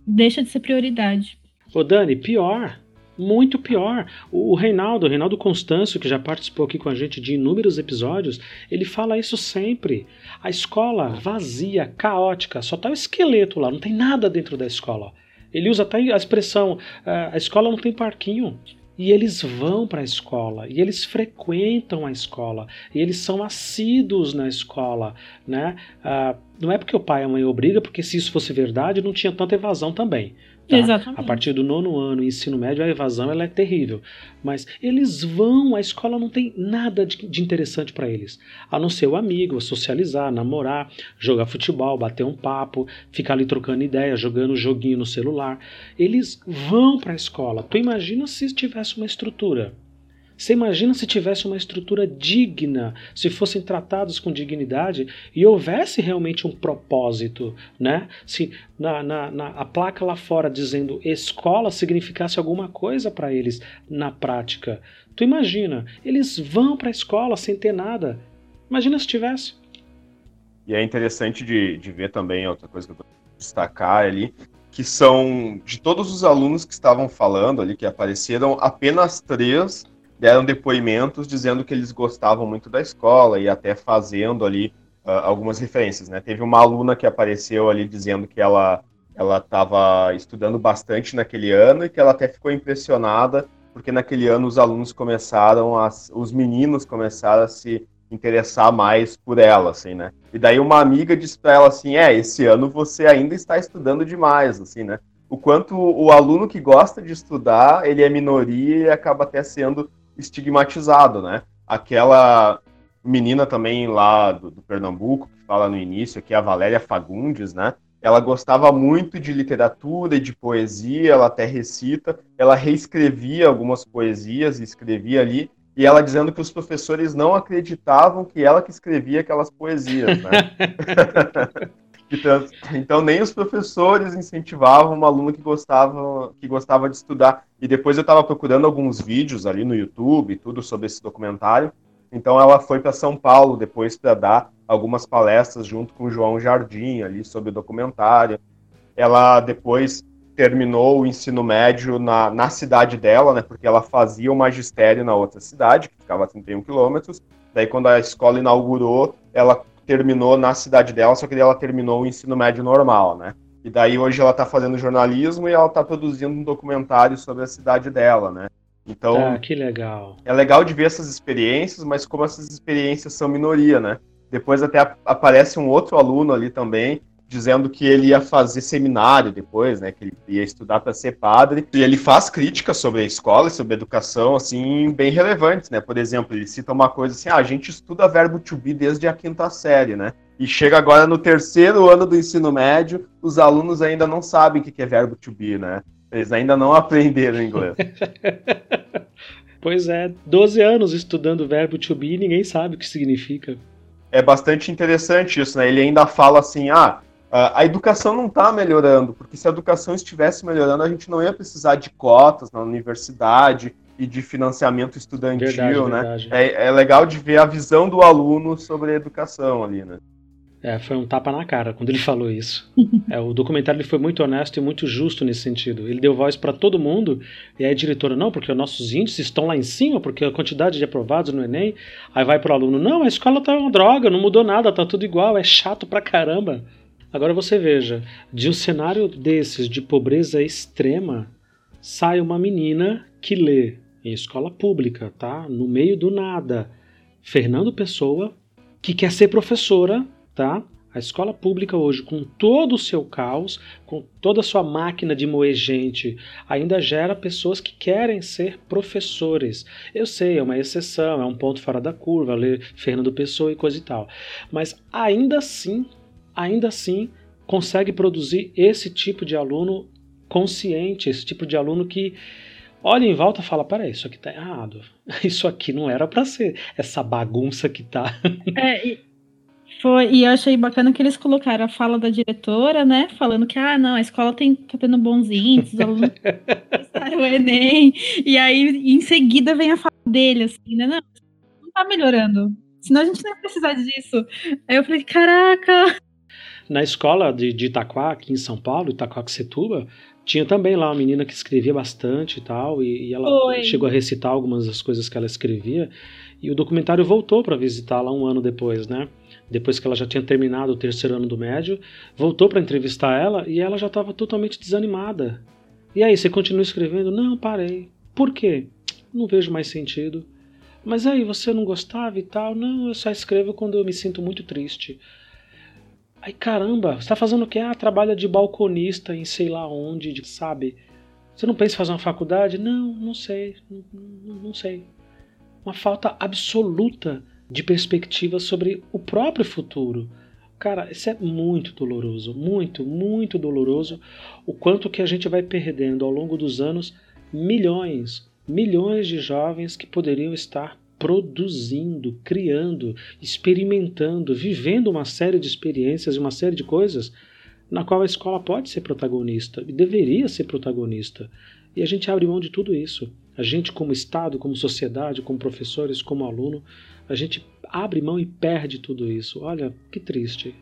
Deixa de ser prioridade. Ô Dani, pior. Muito pior. O Reinaldo, o Reinaldo Constâncio, que já participou aqui com a gente de inúmeros episódios, ele fala isso sempre. A escola vazia, caótica, só tá o esqueleto lá, não tem nada dentro da escola. Ele usa até a expressão: ah, a escola não tem parquinho. E eles vão para a escola, e eles frequentam a escola, e eles são assíduos na escola, né? Ah, não é porque o pai e a mãe obriga, porque se isso fosse verdade, não tinha tanta evasão também. Tá? Exatamente. A partir do nono ano, ensino médio, a evasão ela é terrível. Mas eles vão, a escola não tem nada de, de interessante para eles. A não ser o amigo, socializar, namorar, jogar futebol, bater um papo, ficar ali trocando ideia, jogando joguinho no celular. Eles vão para a escola. Tu imagina se tivesse uma estrutura você imagina se tivesse uma estrutura digna, se fossem tratados com dignidade e houvesse realmente um propósito, né? Se na, na, na a placa lá fora dizendo escola significasse alguma coisa para eles na prática. Tu imagina, eles vão para a escola sem ter nada. Imagina se tivesse. E é interessante de, de ver também, outra coisa que eu vou destacar ali, que são de todos os alunos que estavam falando ali, que apareceram, apenas três deram depoimentos dizendo que eles gostavam muito da escola e até fazendo ali uh, algumas referências, né? Teve uma aluna que apareceu ali dizendo que ela ela estava estudando bastante naquele ano e que ela até ficou impressionada porque naquele ano os alunos começaram a, os meninos começaram a se interessar mais por ela, assim, né? E daí uma amiga disse para ela assim, é, esse ano você ainda está estudando demais, assim, né? O quanto o aluno que gosta de estudar, ele é minoria e acaba até sendo estigmatizado, né? Aquela menina também lá do, do, Pernambuco, que fala no início, que é a Valéria Fagundes, né? Ela gostava muito de literatura e de poesia, ela até recita, ela reescrevia algumas poesias escrevia ali, e ela dizendo que os professores não acreditavam que ela que escrevia aquelas poesias, né? Então, nem os professores incentivavam uma aluna que gostava, que gostava de estudar. E depois eu estava procurando alguns vídeos ali no YouTube, tudo sobre esse documentário. Então ela foi para São Paulo depois para dar algumas palestras junto com o João Jardim ali sobre o documentário. Ela depois terminou o ensino médio na, na cidade dela, né, porque ela fazia o magistério na outra cidade, que ficava a 31 quilômetros. Daí, quando a escola inaugurou, ela terminou na cidade dela, só que ela terminou o ensino médio normal, né? E daí hoje ela está fazendo jornalismo e ela está produzindo um documentário sobre a cidade dela, né? Então, ah, que legal. É legal de ver essas experiências, mas como essas experiências são minoria, né? Depois até aparece um outro aluno ali também, dizendo que ele ia fazer seminário depois, né? Que ele ia estudar para ser padre. E ele faz críticas sobre a escola e sobre a educação, assim, bem relevantes, né? Por exemplo, ele cita uma coisa assim: ah, a gente estuda verbo to be desde a quinta série, né? E chega agora no terceiro ano do ensino médio, os alunos ainda não sabem o que é verbo to be, né? Eles ainda não aprenderam inglês. pois é, 12 anos estudando verbo to be e ninguém sabe o que significa. É bastante interessante isso, né? Ele ainda fala assim: ah, a educação não está melhorando, porque se a educação estivesse melhorando, a gente não ia precisar de cotas na universidade e de financiamento estudantil, verdade, né? Verdade. É, é, legal de ver a visão do aluno sobre a educação ali, né? É, foi um tapa na cara quando ele falou isso. é, o documentário ele foi muito honesto e muito justo nesse sentido. Ele deu voz para todo mundo, e aí a diretora, não, porque os nossos índices estão lá em cima, porque a quantidade de aprovados no Enem. Aí vai pro aluno, não, a escola tá uma droga, não mudou nada, tá tudo igual, é chato pra caramba. Agora você veja, de um cenário desses de pobreza extrema, sai uma menina que lê em escola pública, tá? No meio do nada. Fernando Pessoa, que quer ser professora, tá? A escola pública hoje, com todo o seu caos, com toda a sua máquina de moer gente, ainda gera pessoas que querem ser professores. Eu sei, é uma exceção, é um ponto fora da curva, ler Fernando Pessoa e coisa e tal. Mas ainda assim, ainda assim, consegue produzir esse tipo de aluno consciente, esse tipo de aluno que olha em volta e fala: peraí, isso aqui tá errado. Isso aqui não era para ser essa bagunça que tá. É, e foi, e eu achei bacana que eles colocaram a fala da diretora, né? Falando que, ah, não, a escola tem, tá tendo bons índices, os alunos o Enem. E aí, em seguida, vem a fala dele, assim, né? Não, não tá melhorando. Senão a gente não ia precisar disso. Aí eu falei, caraca! Na escola de, de Itaquá, aqui em São Paulo, Itaquaquecetuba, tinha também lá uma menina que escrevia bastante e tal, e, e ela Oi. chegou a recitar algumas das coisas que ela escrevia, e o documentário voltou para visitá-la um ano depois, né? depois que ela já tinha terminado o terceiro ano do médio, voltou para entrevistar ela e ela já estava totalmente desanimada. E aí, você continua escrevendo? Não, parei. Por quê? Não vejo mais sentido. Mas aí, você não gostava e tal? Não, eu só escrevo quando eu me sinto muito triste. Aí, caramba, você tá fazendo o quê? Ah, trabalha de balconista em sei lá onde, sabe? Você não pensa em fazer uma faculdade? Não, não sei, não, não, sei. Uma falta absoluta de perspectiva sobre o próprio futuro. Cara, isso é muito doloroso, muito, muito doloroso. O quanto que a gente vai perdendo ao longo dos anos milhões, milhões de jovens que poderiam estar produzindo, criando, experimentando, vivendo uma série de experiências e uma série de coisas na qual a escola pode ser protagonista e deveria ser protagonista. E a gente abre mão de tudo isso. A gente, como Estado, como sociedade, como professores, como aluno, a gente abre mão e perde tudo isso. Olha, que triste.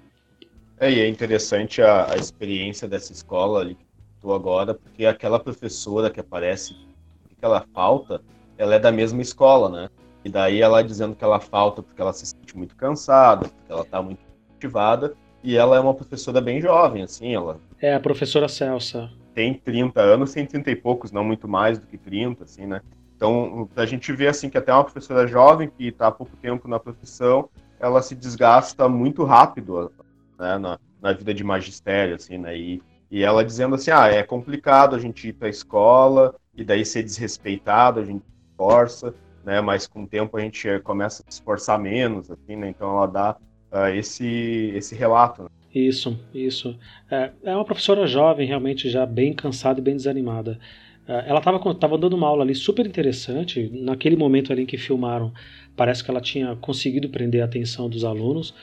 É, e é interessante a, a experiência dessa escola ali que estou agora, porque aquela professora que aparece, que ela falta, ela é da mesma escola, né? E daí ela dizendo que ela falta porque ela se sente muito cansada, porque ela está muito motivada, e ela é uma professora bem jovem, assim, ela... É, a professora Celsa. Tem 30 anos, tem 30 e poucos, não muito mais do que 30, assim, né? Então, a gente vê assim que até uma professora jovem que está há pouco tempo na profissão, ela se desgasta muito rápido né, na, na, vida de magistério, assim, né? E, e ela dizendo assim, ah, é complicado a gente ir para a escola e daí ser desrespeitado, a gente força, né? Mas com o tempo a gente começa a se esforçar menos, assim, né? Então ela dá uh, esse esse relato. Né? Isso, isso. É, é uma professora jovem, realmente já bem cansada e bem desanimada. É, ela estava tava dando uma aula ali super interessante. Naquele momento ali em que filmaram, parece que ela tinha conseguido prender a atenção dos alunos,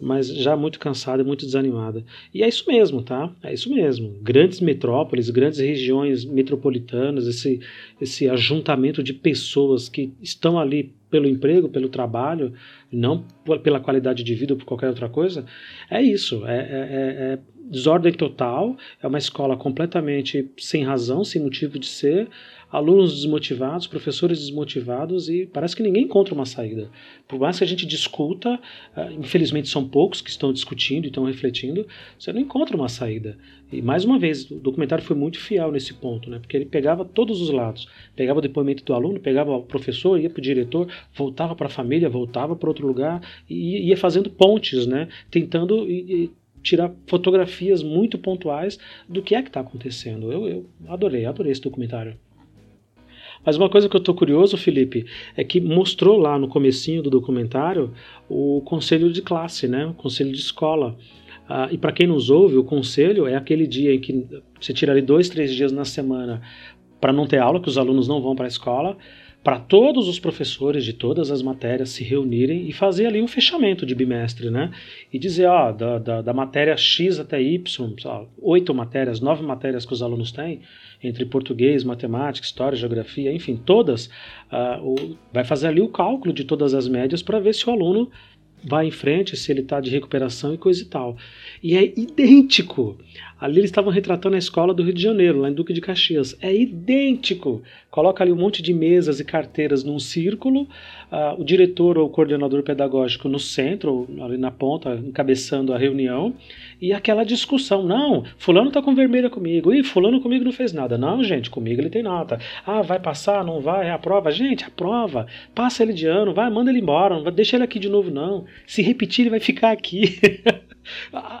mas já muito cansada muito desanimada. E é isso mesmo, tá? É isso mesmo. Grandes metrópoles, grandes regiões metropolitanas, esse, esse ajuntamento de pessoas que estão ali pelo emprego, pelo trabalho, não pela qualidade de vida ou por qualquer outra coisa, é isso. É, é, é, é desordem total, é uma escola completamente sem razão, sem motivo de ser, alunos desmotivados, professores desmotivados e parece que ninguém encontra uma saída. Por mais que a gente discuta, uh, infelizmente são poucos que estão discutindo e estão refletindo, você não encontra uma saída. E mais uma vez, o documentário foi muito fiel nesse ponto, né? porque ele pegava todos os lados. Pegava o depoimento do aluno, pegava o professor, ia para o diretor, voltava para a família, voltava para outro lugar e ia fazendo pontes, né? tentando tirar fotografias muito pontuais do que é que está acontecendo. Eu, eu adorei, adorei esse documentário. Mas uma coisa que eu estou curioso, Felipe, é que mostrou lá no comecinho do documentário o conselho de classe, né? o conselho de escola. Ah, e para quem nos ouve, o conselho é aquele dia em que você tira ali dois, três dias na semana para não ter aula, que os alunos não vão para a escola, para todos os professores de todas as matérias se reunirem e fazer ali um fechamento de bimestre, né? E dizer, ó, da, da, da matéria X até Y, oito matérias, nove matérias que os alunos têm, entre português, matemática, história, geografia, enfim, todas, uh, o, vai fazer ali o cálculo de todas as médias para ver se o aluno vai em frente, se ele está de recuperação e coisa e tal. E é idêntico. Ali eles estavam retratando a escola do Rio de Janeiro, lá em Duque de Caxias. É idêntico. Coloca ali um monte de mesas e carteiras num círculo, uh, o diretor ou o coordenador pedagógico no centro, ali na ponta, encabeçando a reunião, e aquela discussão. Não, fulano está com vermelha comigo. Ih, fulano comigo não fez nada. Não, gente, comigo ele tem nota. Ah, vai passar, não vai, aprova. Gente, aprova. Passa ele de ano, vai, manda ele embora, não vai, deixa ele aqui de novo, não. Se repetir, ele vai ficar aqui.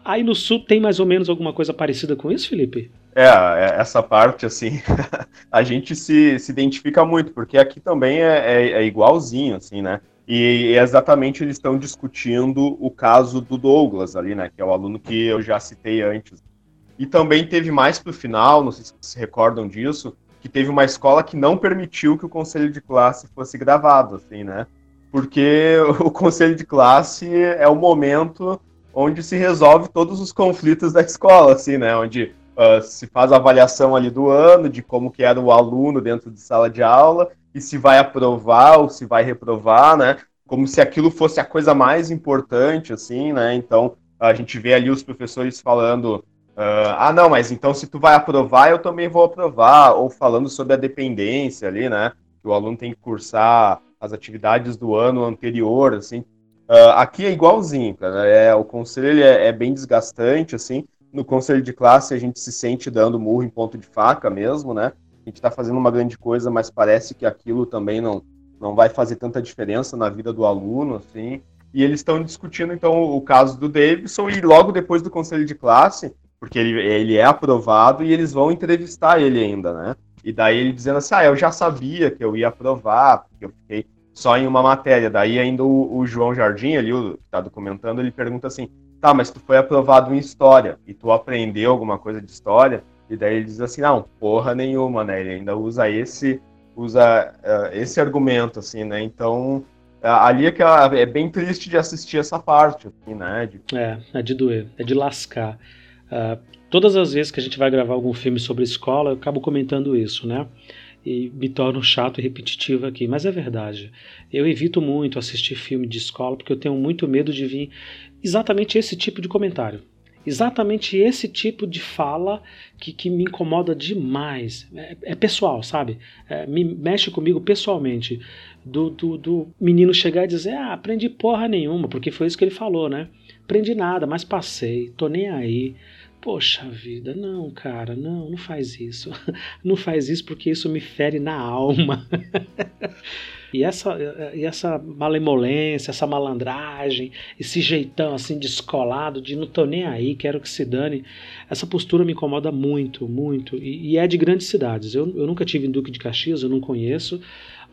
Aí no sul tem mais ou menos alguma coisa parecida com isso, Felipe? É, é essa parte, assim, a gente se, se identifica muito, porque aqui também é, é, é igualzinho, assim, né? E exatamente eles estão discutindo o caso do Douglas ali, né? Que é o aluno que eu já citei antes. E também teve mais para o final, não sei se vocês se recordam disso, que teve uma escola que não permitiu que o conselho de classe fosse gravado, assim, né? Porque o conselho de classe é o momento onde se resolve todos os conflitos da escola, assim, né? Onde uh, se faz a avaliação ali do ano, de como que era o aluno dentro de sala de aula, e se vai aprovar ou se vai reprovar, né? Como se aquilo fosse a coisa mais importante, assim, né? Então, a gente vê ali os professores falando, uh, ah, não, mas então se tu vai aprovar, eu também vou aprovar, ou falando sobre a dependência ali, né? Que o aluno tem que cursar as atividades do ano anterior, assim. Uh, aqui é igualzinho, cara. É, o conselho é, é, bem desgastante, assim. No conselho de classe a gente se sente dando murro em ponto de faca mesmo, né? A gente está fazendo uma grande coisa, mas parece que aquilo também não, não vai fazer tanta diferença na vida do aluno, assim. E eles estão discutindo, então, o caso do Davidson e logo depois do conselho de classe, porque ele, ele é aprovado e eles vão entrevistar ele ainda, né? E daí ele dizendo assim, ah, eu já sabia que eu ia aprovar, porque eu fiquei só em uma matéria. Daí ainda o, o João Jardim, ali, o que está documentando, ele pergunta assim, tá, mas tu foi aprovado em história e tu aprendeu alguma coisa de história? E daí ele diz assim, não, porra nenhuma, né? Ele ainda usa esse, usa uh, esse argumento, assim, né? Então, uh, ali é que é bem triste de assistir essa parte, assim, né? De... É, é de doer, é de lascar. Uh, todas as vezes que a gente vai gravar algum filme sobre escola, eu acabo comentando isso, né? E me torno chato e repetitivo aqui, mas é verdade. Eu evito muito assistir filme de escola porque eu tenho muito medo de vir exatamente esse tipo de comentário. Exatamente esse tipo de fala que, que me incomoda demais. É, é pessoal, sabe? É, me mexe comigo pessoalmente. Do, do, do, menino chegar e dizer: Ah, aprendi porra nenhuma, porque foi isso que ele falou, né? Aprendi nada, mas passei, tô nem aí. Poxa vida, não, cara, não, não faz isso. Não faz isso porque isso me fere na alma. E essa, e essa malemolência, essa malandragem, esse jeitão assim descolado, de não tô nem aí, quero que se dane, essa postura me incomoda muito, muito. E, e é de grandes cidades. Eu, eu nunca tive em Duque de Caxias, eu não conheço,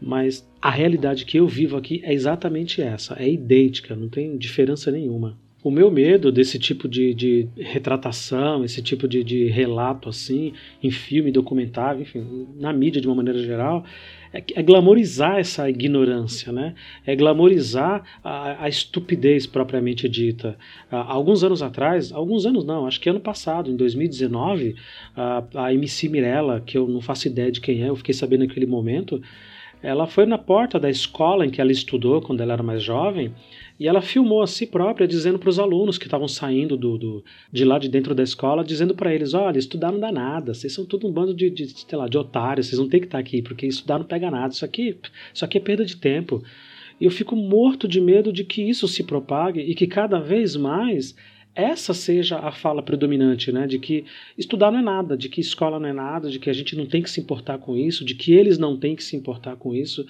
mas a realidade que eu vivo aqui é exatamente essa, é idêntica, não tem diferença nenhuma. O meu medo desse tipo de, de retratação, esse tipo de, de, relato assim, em filme, documentário, enfim, na mídia de uma maneira geral, é, é glamorizar essa ignorância, né? É glamorizar a, a estupidez propriamente dita. Há alguns anos atrás, alguns anos não, acho que ano passado, em 2019, a, a MC Mirella, que eu não faço ideia de quem é, eu fiquei sabendo naquele momento, ela foi na porta da escola em que ela estudou quando ela era mais jovem e ela filmou a si própria dizendo para os alunos que estavam saindo do, do, de lá de dentro da escola, dizendo para eles: olha, estudar não dá nada, vocês são tudo um bando de, de, sei lá, de otários, vocês não tem que estar aqui, porque estudar não pega nada, isso aqui, isso aqui é perda de tempo. E eu fico morto de medo de que isso se propague e que cada vez mais essa seja a fala predominante, né? De que estudar não é nada, de que escola não é nada, de que a gente não tem que se importar com isso, de que eles não têm que se importar com isso.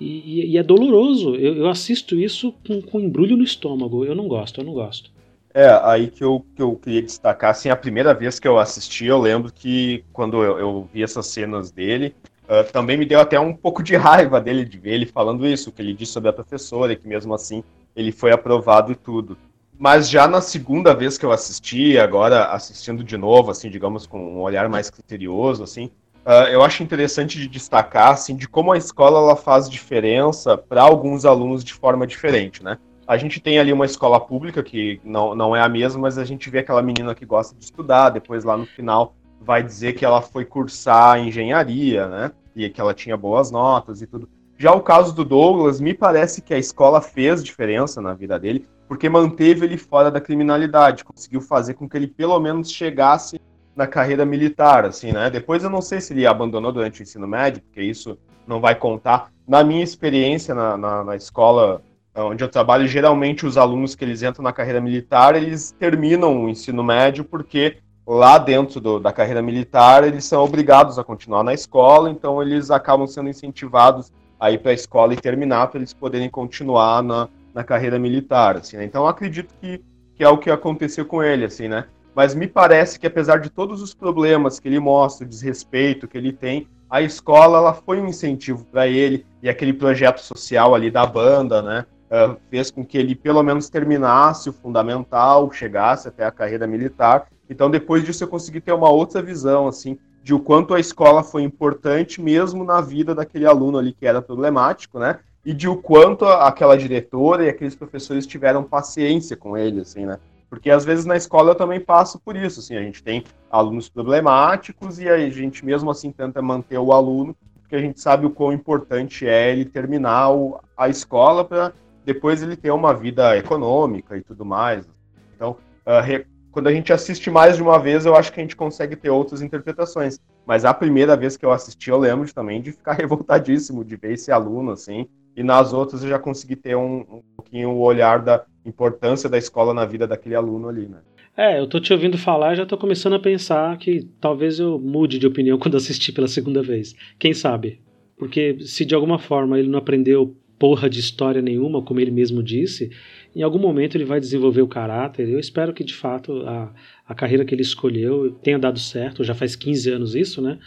E, e, é doloroso. Eu, eu, assisto isso com, com embrulho no estômago. Eu não gosto, eu não gosto. É, aí que eu, que eu queria destacar, assim, a primeira vez que eu assisti, eu lembro que quando eu, eu vi essas cenas dele, uh, também me deu até um pouco de raiva dele, de ver ele falando isso, que ele disse sobre a professora, que mesmo assim ele foi aprovado e tudo. Mas já na segunda vez que eu assisti, agora assistindo de novo, assim, digamos, com um olhar mais criterioso, assim, Uh, eu acho interessante de destacar assim, de como a escola ela faz diferença para alguns alunos de forma diferente, né? A gente tem ali uma escola pública que não, não é a mesma, mas a gente vê aquela menina que gosta de estudar, depois lá no final vai dizer que ela foi cursar engenharia, né? E que ela tinha boas notas e tudo. Já o caso do Douglas, me parece que a escola fez diferença na vida dele, porque manteve ele fora da criminalidade, conseguiu fazer com que ele pelo menos chegasse na carreira militar, assim, né? Depois eu não sei se ele abandonou durante o ensino médio, porque isso não vai contar. Na minha experiência na, na, na escola onde eu trabalho, geralmente os alunos que eles entram na carreira militar, eles terminam o ensino médio porque lá dentro do, da carreira militar eles são obrigados a continuar na escola, então eles acabam sendo incentivados a ir para a escola e terminar para eles poderem continuar na, na carreira militar, assim, né? Então acredito que, que é o que aconteceu com ele, assim, né? Mas me parece que apesar de todos os problemas que ele mostra, o desrespeito que ele tem, a escola ela foi um incentivo para ele e aquele projeto social ali da banda, né? Uh, fez com que ele pelo menos terminasse o fundamental, chegasse até a carreira militar. Então depois disso eu consegui ter uma outra visão assim de o quanto a escola foi importante mesmo na vida daquele aluno ali que era problemático, né? E de o quanto aquela diretora e aqueles professores tiveram paciência com ele, assim, né? Porque às vezes na escola eu também passo por isso, assim, a gente tem alunos problemáticos e a gente mesmo assim tenta manter o aluno, porque a gente sabe o quão importante é ele terminar o, a escola para depois ele ter uma vida econômica e tudo mais. Então, uh, quando a gente assiste mais de uma vez, eu acho que a gente consegue ter outras interpretações. Mas a primeira vez que eu assisti, eu lembro também de ficar revoltadíssimo de ver esse aluno, assim. E nas outras eu já consegui ter um, um pouquinho o olhar da importância da escola na vida daquele aluno ali, né? É, eu tô te ouvindo falar e já tô começando a pensar que talvez eu mude de opinião quando assistir pela segunda vez. Quem sabe? Porque se de alguma forma ele não aprendeu porra de história nenhuma, como ele mesmo disse, em algum momento ele vai desenvolver o caráter. Eu espero que de fato a, a carreira que ele escolheu tenha dado certo, já faz 15 anos isso, né?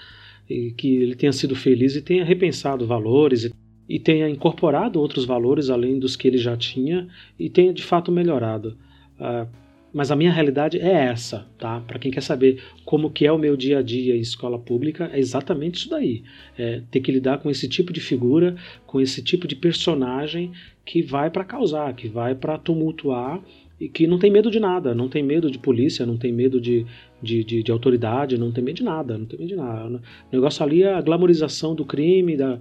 E que ele tenha sido feliz e tenha repensado valores e, e tenha incorporado outros valores além dos que ele já tinha e tenha de fato melhorado. Uh, mas a minha realidade é essa, tá? Para quem quer saber como que é o meu dia a dia em escola pública, é exatamente isso daí. É ter que lidar com esse tipo de figura, com esse tipo de personagem que vai para causar, que vai para tumultuar e que não tem medo de nada, não tem medo de polícia, não tem medo de, de, de, de autoridade, não tem medo de nada, não tem medo de nada. O negócio ali é a glamorização do crime, da,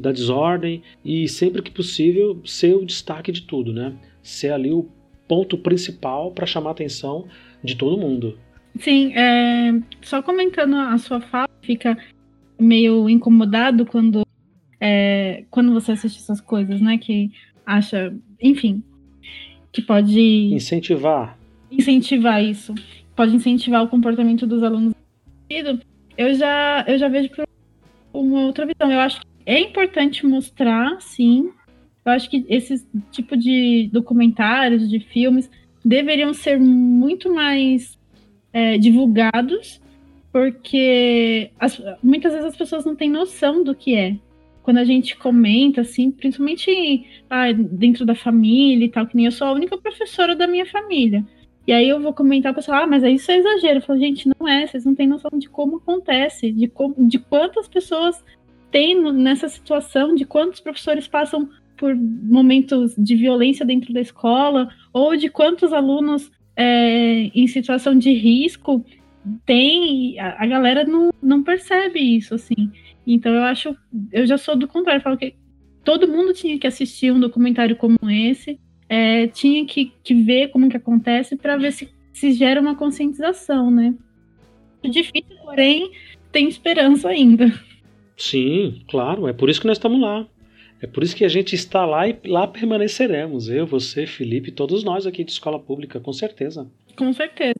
da desordem e sempre que possível ser o destaque de tudo, né? Ser ali o ponto principal para chamar a atenção de todo mundo. Sim, é, só comentando a sua fala, fica meio incomodado quando, é, quando você assiste essas coisas, né? Que acha, enfim, que pode incentivar. Incentivar isso. Pode incentivar o comportamento dos alunos. Eu já, eu já vejo por uma outra visão. Eu acho que é importante mostrar, sim, eu acho que esse tipo de documentários, de filmes, deveriam ser muito mais é, divulgados, porque as, muitas vezes as pessoas não têm noção do que é. Quando a gente comenta, assim, principalmente ah, dentro da família e tal, que nem eu sou a única professora da minha família. E aí eu vou comentar para pessoa, ah, mas isso é exagero. Eu falo, gente, não é, vocês não têm noção de como acontece, de, de quantas pessoas têm nessa situação, de quantos professores passam por momentos de violência dentro da escola, ou de quantos alunos é, em situação de risco tem, a, a, galera não, não percebe isso, assim. Então eu acho, eu já sou do contrário, falo que todo mundo tinha que assistir um documentário como esse, é, tinha que, que ver como que acontece para ver se, se gera uma conscientização, né? Difícil, porém, tem esperança ainda. Sim, claro, é por isso que nós estamos lá. É por isso que a gente está lá e lá permaneceremos. Eu, você, Felipe, todos nós aqui de escola pública, com certeza. Com certeza.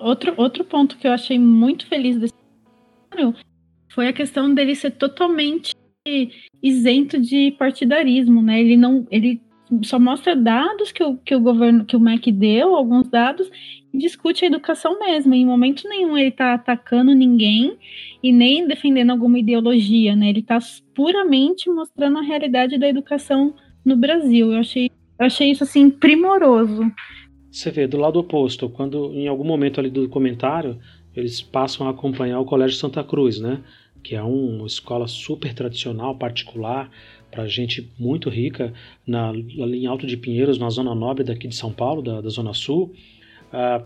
Outro, outro ponto que eu achei muito feliz desse foi a questão dele ser totalmente isento de partidarismo, né? Ele não, ele só mostra dados que o, que o governo, que o MEC deu, alguns dados, e discute a educação mesmo. Em momento nenhum ele está atacando ninguém e nem defendendo alguma ideologia, né? Ele está puramente mostrando a realidade da educação no Brasil. Eu achei, eu achei isso assim primoroso. Você vê do lado oposto, quando em algum momento ali do comentário eles passam a acompanhar o Colégio Santa Cruz, né? Que é uma escola super tradicional, particular, para gente muito rica, na, ali em Alto de Pinheiros, na zona nobre daqui de São Paulo, da, da Zona Sul. Uh,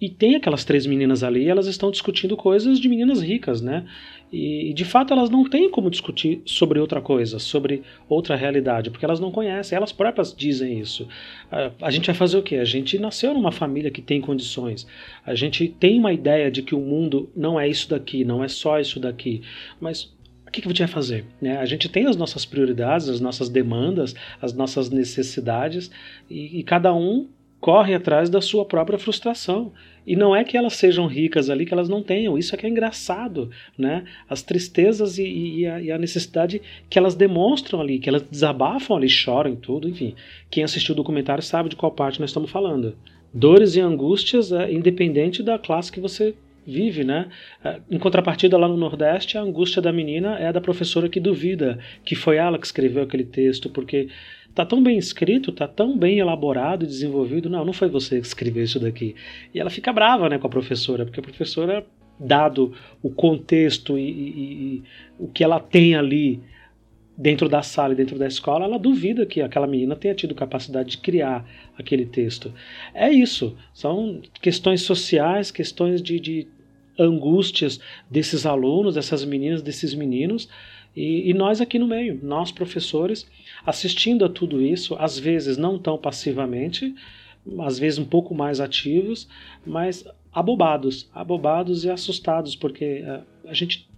e tem aquelas três meninas ali, elas estão discutindo coisas de meninas ricas, né? E de fato elas não têm como discutir sobre outra coisa, sobre outra realidade, porque elas não conhecem, elas próprias dizem isso. A gente vai fazer o quê? A gente nasceu numa família que tem condições, a gente tem uma ideia de que o mundo não é isso daqui, não é só isso daqui, mas o que, que gente vai fazer? Né? A gente tem as nossas prioridades, as nossas demandas, as nossas necessidades, e, e cada um corre atrás da sua própria frustração. E não é que elas sejam ricas ali, que elas não tenham. Isso é que é engraçado, né? As tristezas e, e, a, e, a, necessidade que elas demonstram ali, que elam desabafam ali, choram e tudo, enfim. Quem assistiu o documentário sabe de qual parte nós estamos falando. Dores e angústias, é, independente da classe que você vive, né? É, em contrapartida, lá no Nordeste, a angústia da menina é a da professora que duvida que foi ela que escreveu aquele texto, porque tá tão bem escrito, tá tão bem elaborado e desenvolvido. Não, não foi você que escreveu isso daqui. E ela fica brava, né, com a professora, porque a professora, dado o contexto e, e, e o que ela tem ali dentro da sala e dentro da escola, ela duvida que aquela menina tenha tido capacidade de criar aquele texto. É isso. São questões sociais, questões de, de angústias desses alunos, dessas meninas, desses meninos. E, e, nós aqui no meio, nós professores, assistindo a tudo isso, às vezes não tão passivamente, às vezes um pouco mais ativos, mas abobados, abobados e assustados, porque a, a gente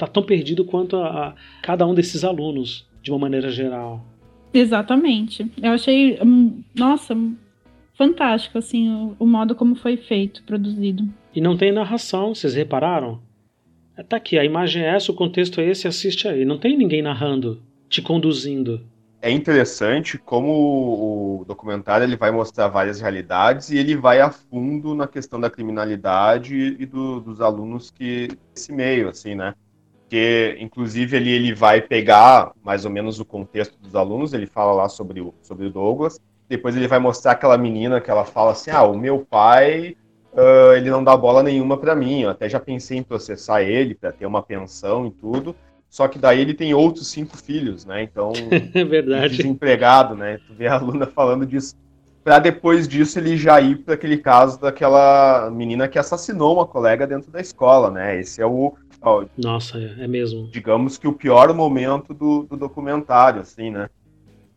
está tão perdido quanto a, a, cada um desses alunos, de uma maneira geral. Exatamente. Eu achei, hum, nossa, fantástico assim o, o modo como foi feito, produzido. E não tem narração, vocês repararam? Tá aqui, a imagem é essa, o contexto é esse, assiste aí. Não tem ninguém narrando, te conduzindo. É interessante como o documentário ele vai mostrar várias realidades e ele vai a fundo na questão da criminalidade e do, dos alunos que esse meio, assim, né? Porque, inclusive, ele, ele vai pegar mais ou menos o contexto dos alunos, ele fala lá sobre o, sobre o Douglas, depois ele vai mostrar aquela menina que ela fala assim, ah, o meu pai uh, ele não dá bola nenhuma para mim. Eu até já pensei em processar ele para ter uma pensão e tudo. Só que daí ele tem outros cinco filhos, né? Então, é verdade. desempregado, né? Tu vê a aluna falando disso. Para depois disso ele já ir para aquele caso daquela menina que assassinou uma colega dentro da escola, né? Esse é o. Nossa, é, é mesmo. Digamos que o pior momento do, do documentário, assim, né?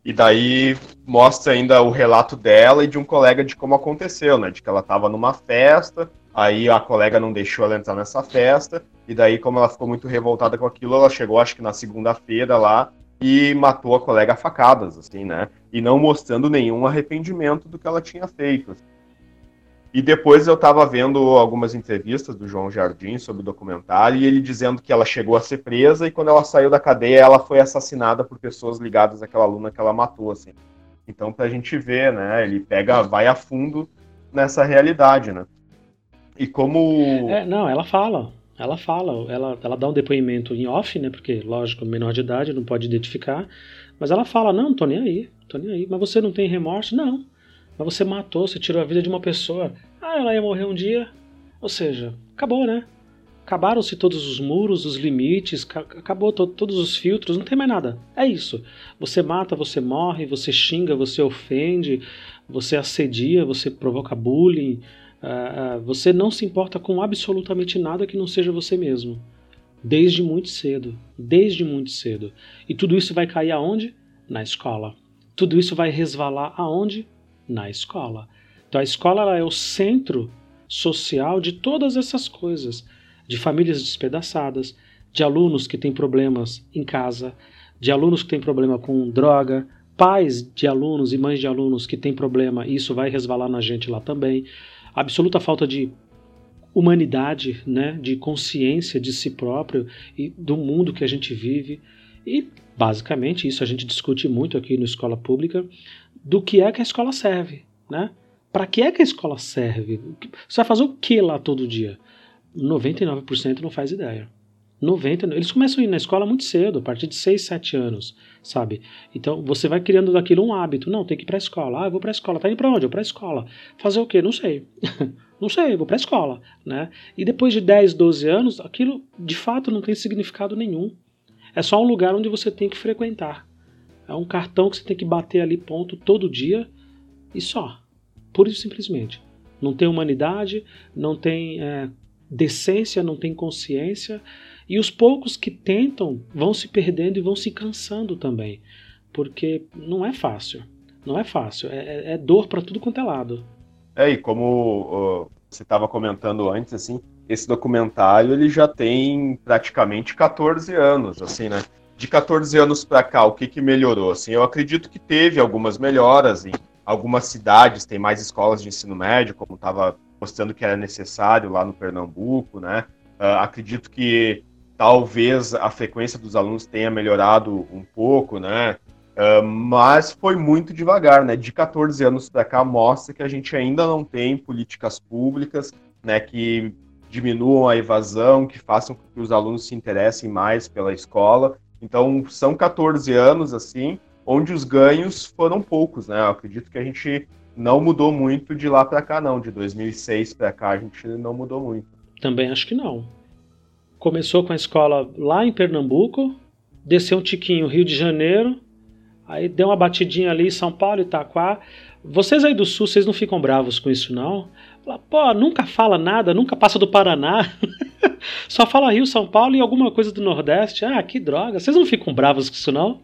E daí mostra ainda o relato dela e de um colega de como aconteceu, né? De que ela estava numa festa, aí a colega não deixou ela entrar nessa festa, e daí, como ela ficou muito revoltada com aquilo, ela chegou, acho que na segunda-feira lá, e matou a colega a facadas, assim, né? E não mostrando nenhum arrependimento do que ela tinha feito. Assim. E depois eu estava vendo algumas entrevistas do João Jardim sobre o documentário e ele dizendo que ela chegou a ser presa e quando ela saiu da cadeia ela foi assassinada por pessoas ligadas àquela aluna que ela matou, assim. Então para a gente ver, né, ele pega, vai a fundo nessa realidade, né. E como... É, não, ela fala, ela fala, ela, ela dá um depoimento em off, né, porque, lógico, menor de idade, não pode identificar, mas ela fala, não, tô nem aí, tô nem aí, mas você não tem remorso? Não, mas você matou, você tirou a vida de uma pessoa. Ah, ela ia morrer um dia. Ou seja, acabou, né? Acabaram-se todos os muros, os limites, acabou to todos os filtros, não tem mais nada. É isso. Você mata, você morre, você xinga, você ofende, você assedia, você provoca bullying. Uh, uh, você não se importa com absolutamente nada que não seja você mesmo. Desde muito cedo. Desde muito cedo. E tudo isso vai cair aonde? Na escola. Tudo isso vai resvalar aonde? Na escola. Então a escola é o centro social de todas essas coisas, de famílias despedaçadas, de alunos que têm problemas em casa, de alunos que têm problema com droga, pais de alunos e mães de alunos que têm problema, e isso vai resvalar na gente lá também. Absoluta falta de humanidade, né, de consciência de si próprio e do mundo que a gente vive. E basicamente isso a gente discute muito aqui no escola pública, do que é que a escola serve, né? Para que é que a escola serve? Você vai fazer o que lá todo dia? 99% não faz ideia. 90, eles começam a ir na escola muito cedo, a partir de 6, 7 anos, sabe? Então você vai criando daquilo um hábito. Não, tem que ir para a escola. Ah, eu vou para a escola. Tá indo para onde? Eu para a escola. Fazer o quê? Não sei. não sei, vou para a escola, né? E depois de 10, 12 anos, aquilo de fato não tem significado nenhum. É só um lugar onde você tem que frequentar. É um cartão que você tem que bater ali ponto todo dia e só. Pura e simplesmente. Não tem humanidade, não tem é, decência, não tem consciência. E os poucos que tentam vão se perdendo e vão se cansando também. Porque não é fácil. Não é fácil. É, é, é dor para tudo quanto é lado. É, e como você estava comentando antes, assim, esse documentário ele já tem praticamente 14 anos, assim, né? De 14 anos para cá, o que, que melhorou? Assim, eu acredito que teve algumas melhoras em, algumas cidades têm mais escolas de ensino médio, como estava mostrando que era necessário lá no Pernambuco, né? Uh, acredito que talvez a frequência dos alunos tenha melhorado um pouco, né? Uh, mas foi muito devagar, né? De 14 anos para cá mostra que a gente ainda não tem políticas públicas, né? Que diminuam a evasão, que façam com que os alunos se interessem mais pela escola. Então são 14 anos assim, onde os ganhos foram poucos, né? Eu acredito que a gente não mudou muito de lá para cá, não. De 2006 para cá a gente não mudou muito. Também acho que não. Começou com a escola lá em Pernambuco, desceu um tiquinho Rio de Janeiro, aí deu uma batidinha ali em São Paulo, Itaquá. Vocês aí do Sul, vocês não ficam bravos com isso, não? Pô, nunca fala nada, nunca passa do Paraná. Só fala Rio, São Paulo e alguma coisa do Nordeste. Ah, que droga. Vocês não ficam bravos com isso, não?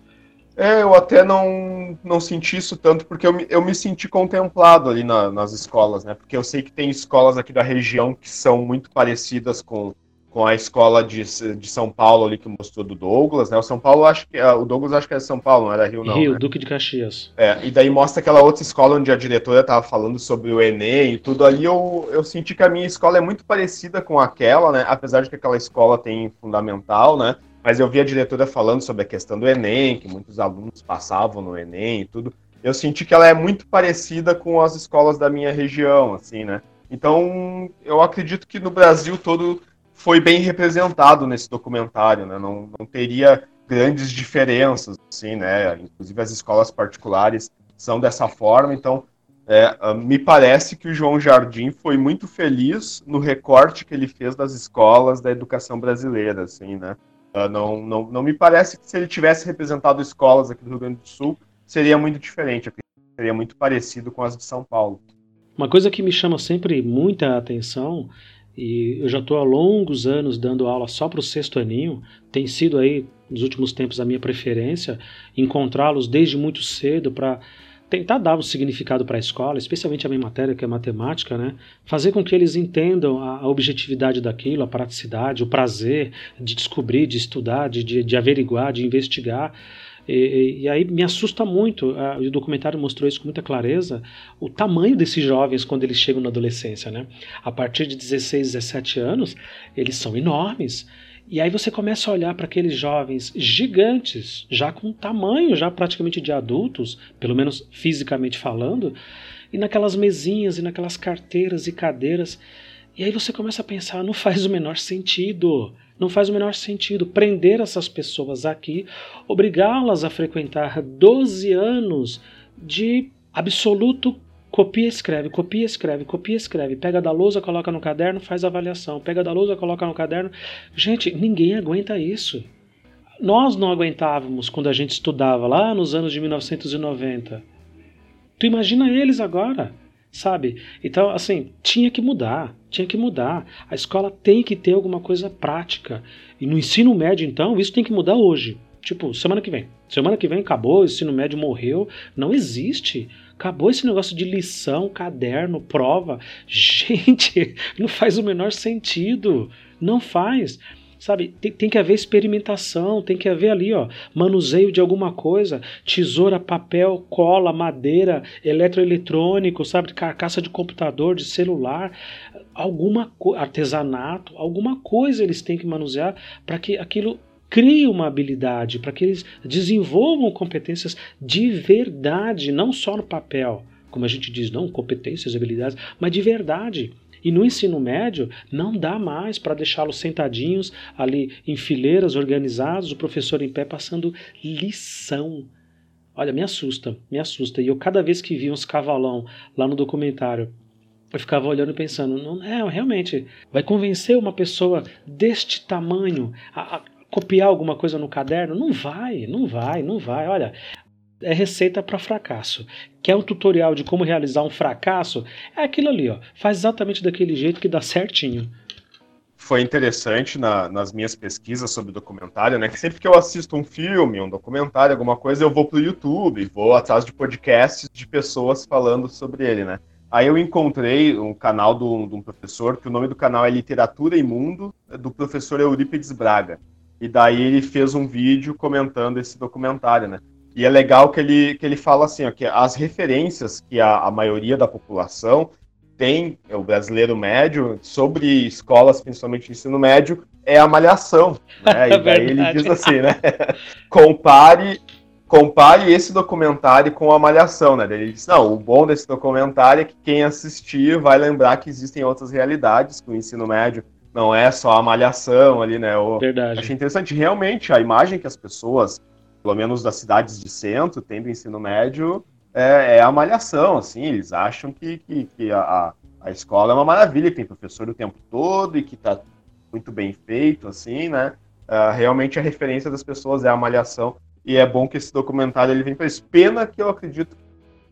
É, eu até não, não senti isso tanto, porque eu me, eu me senti contemplado ali na, nas escolas, né? Porque eu sei que tem escolas aqui da região que são muito parecidas com, com a escola de, de São Paulo ali que mostrou do Douglas, né? O São Paulo, acho que. O Douglas acho que é São Paulo, não era Rio, não. Rio, né? Duque de Caxias. É, e daí mostra aquela outra escola onde a diretora estava falando sobre o Enem e tudo ali. Eu, eu senti que a minha escola é muito parecida com aquela, né? Apesar de que aquela escola tem fundamental, né? Mas eu vi a diretora falando sobre a questão do Enem, que muitos alunos passavam no Enem e tudo. Eu senti que ela é muito parecida com as escolas da minha região, assim, né? Então, eu acredito que no Brasil todo foi bem representado nesse documentário, né? Não, não teria grandes diferenças, assim, né? Inclusive as escolas particulares são dessa forma, então é, ah, me parece que o João Jardim foi muito feliz no recorte que ele fez das escolas da educação brasileira, assim, né? Uh, não, não, não me parece que se ele tivesse representado escolas aqui do Rio Grande do Sul, seria muito diferente, seria muito parecido com as de São Paulo. Uma coisa que me chama sempre muita atenção, e eu já estou há longos anos dando aula só para o sexto aninho, tem sido aí, nos últimos tempos, a minha preferência, encontrá-los desde muito cedo para tentar dar um significado para a escola, especialmente a minha matéria, que é matemática, né? fazer com que eles entendam a, objetividade daquilo, a praticidade, o prazer de descobrir, de estudar, de, de averiguar, de investigar. E, e, aí me assusta muito, a, o documentário mostrou isso com muita clareza, o tamanho desses jovens quando eles chegam na adolescência. Né? A partir de 16, 17 anos, eles são enormes. E aí você começa a olhar para aqueles jovens gigantes, já com tamanho já praticamente de adultos, pelo menos fisicamente falando, e naquelas mesinhas e naquelas carteiras e cadeiras. E aí você começa a pensar, não faz o menor sentido. Não faz o menor sentido prender essas pessoas aqui, obrigá-las a frequentar 12 anos de absoluto Copia, escreve, copia, escreve, copia, escreve. Pega da lousa, coloca no caderno, faz avaliação. Pega da lousa, coloca no caderno. Gente, ninguém aguenta isso. Nós não aguentávamos quando a gente estudava lá nos anos de 1990. Tu imagina eles agora, sabe? Então, assim, tinha que mudar, tinha que mudar. A escola tem que ter alguma coisa prática. E no ensino médio, então, isso tem que mudar hoje. Tipo, semana que vem. Semana que vem acabou, o ensino médio morreu. Não existe. Acabou esse negócio de lição, caderno, prova. Gente, não faz o menor sentido. Não faz. Sabe, tem, tem, que haver experimentação, tem que haver ali, ó, manuseio de alguma coisa, tesoura, papel, cola, madeira, eletroeletrônico, sabe, carcaça de computador, de celular, alguma artesanato, alguma coisa eles têm que manusear para que aquilo crie uma habilidade, para que eles desenvolvam competências de verdade, não só no papel, como a gente diz, não competências, habilidades, mas de verdade. E no ensino médio não dá mais para deixá-los sentadinhos ali em fileiras organizados, o professor em pé passando lição. Olha, me assusta, me assusta. E eu cada vez que vi uns cavalão lá no documentário, eu ficava olhando e pensando, não é, realmente, vai convencer uma pessoa deste tamanho a, a copiar alguma coisa no caderno? Não vai, não vai, não vai. Olha, é receita para fracasso. Quer um tutorial de como realizar um fracasso? É aquilo ali, ó. Faz exatamente daquele jeito que dá certinho. Foi interessante na, nas minhas pesquisas sobre documentário, né? Que sempre que eu assisto um filme, um documentário, alguma coisa, eu vou pro YouTube, vou atrás de podcasts de pessoas falando sobre ele, né? Aí eu encontrei um canal de um professor, que o nome do canal é Literatura e Mundo, do professor Eurípides Braga. E daí ele fez um vídeo comentando esse documentário, né? E é legal que ele, que ele fala assim, ó, que as referências que a, a maioria da população tem, é o brasileiro médio, sobre escolas, principalmente ensino médio, é a malhação. Né? E daí ele diz assim, né? compare, compare esse documentário com a malhação, né? Ele diz, não, o bom desse documentário é que quem assistir vai lembrar que existem outras realidades, que o ensino médio não é só a malhação ali, né? O, Verdade. Achei interessante, realmente, a imagem que as pessoas, pelo menos das cidades de centro, têm do ensino médio, é, é a malhação, assim, eles acham que, que, que a, a escola é uma maravilha, que tem professor o tempo todo e que está muito bem feito, assim, né? Uh, realmente a referência das pessoas é a malhação e é bom que esse documentário ele vem para isso. Pena que eu acredito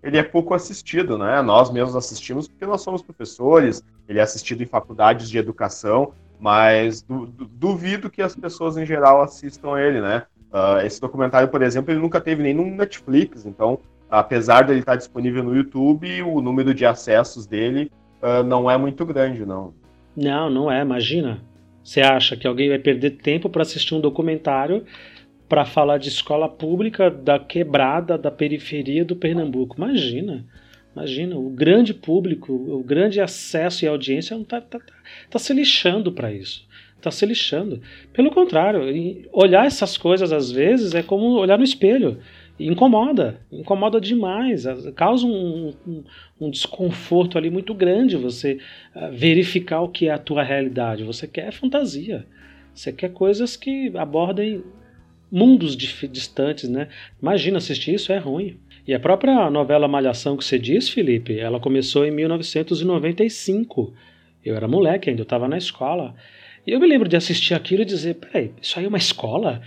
ele é pouco assistido, né? Nós mesmos assistimos porque nós somos professores, ele é assistido em faculdades de educação, mas du duvido que as pessoas em geral assistam ele, né? Uh, esse documentário, por exemplo, ele nunca teve nem no Netflix, então, apesar dele estar disponível no YouTube, o número de acessos dele uh, não é muito grande, não. Não, não é, imagina. Você acha que alguém vai perder tempo para assistir um documentário para falar de escola pública da quebrada, da periferia do Pernambuco? Imagina. Imagina, o grande público, o grande acesso e audiência está tá, tá, tá se lixando para isso. Está se lixando. Pelo contrário, olhar essas coisas às vezes é como olhar no espelho incomoda, incomoda demais, causa um, um, um, desconforto ali muito grande você uh, verificar o que é a tua realidade. Você quer fantasia, você quer coisas que abordem mundos distantes, né? Imagina assistir isso é ruim. E a própria novela Malhação que você diz, Felipe, ela começou em 1995. Eu era moleque ainda, eu estava na escola. E eu me lembro de assistir aquilo e dizer, peraí, isso aí é uma escola?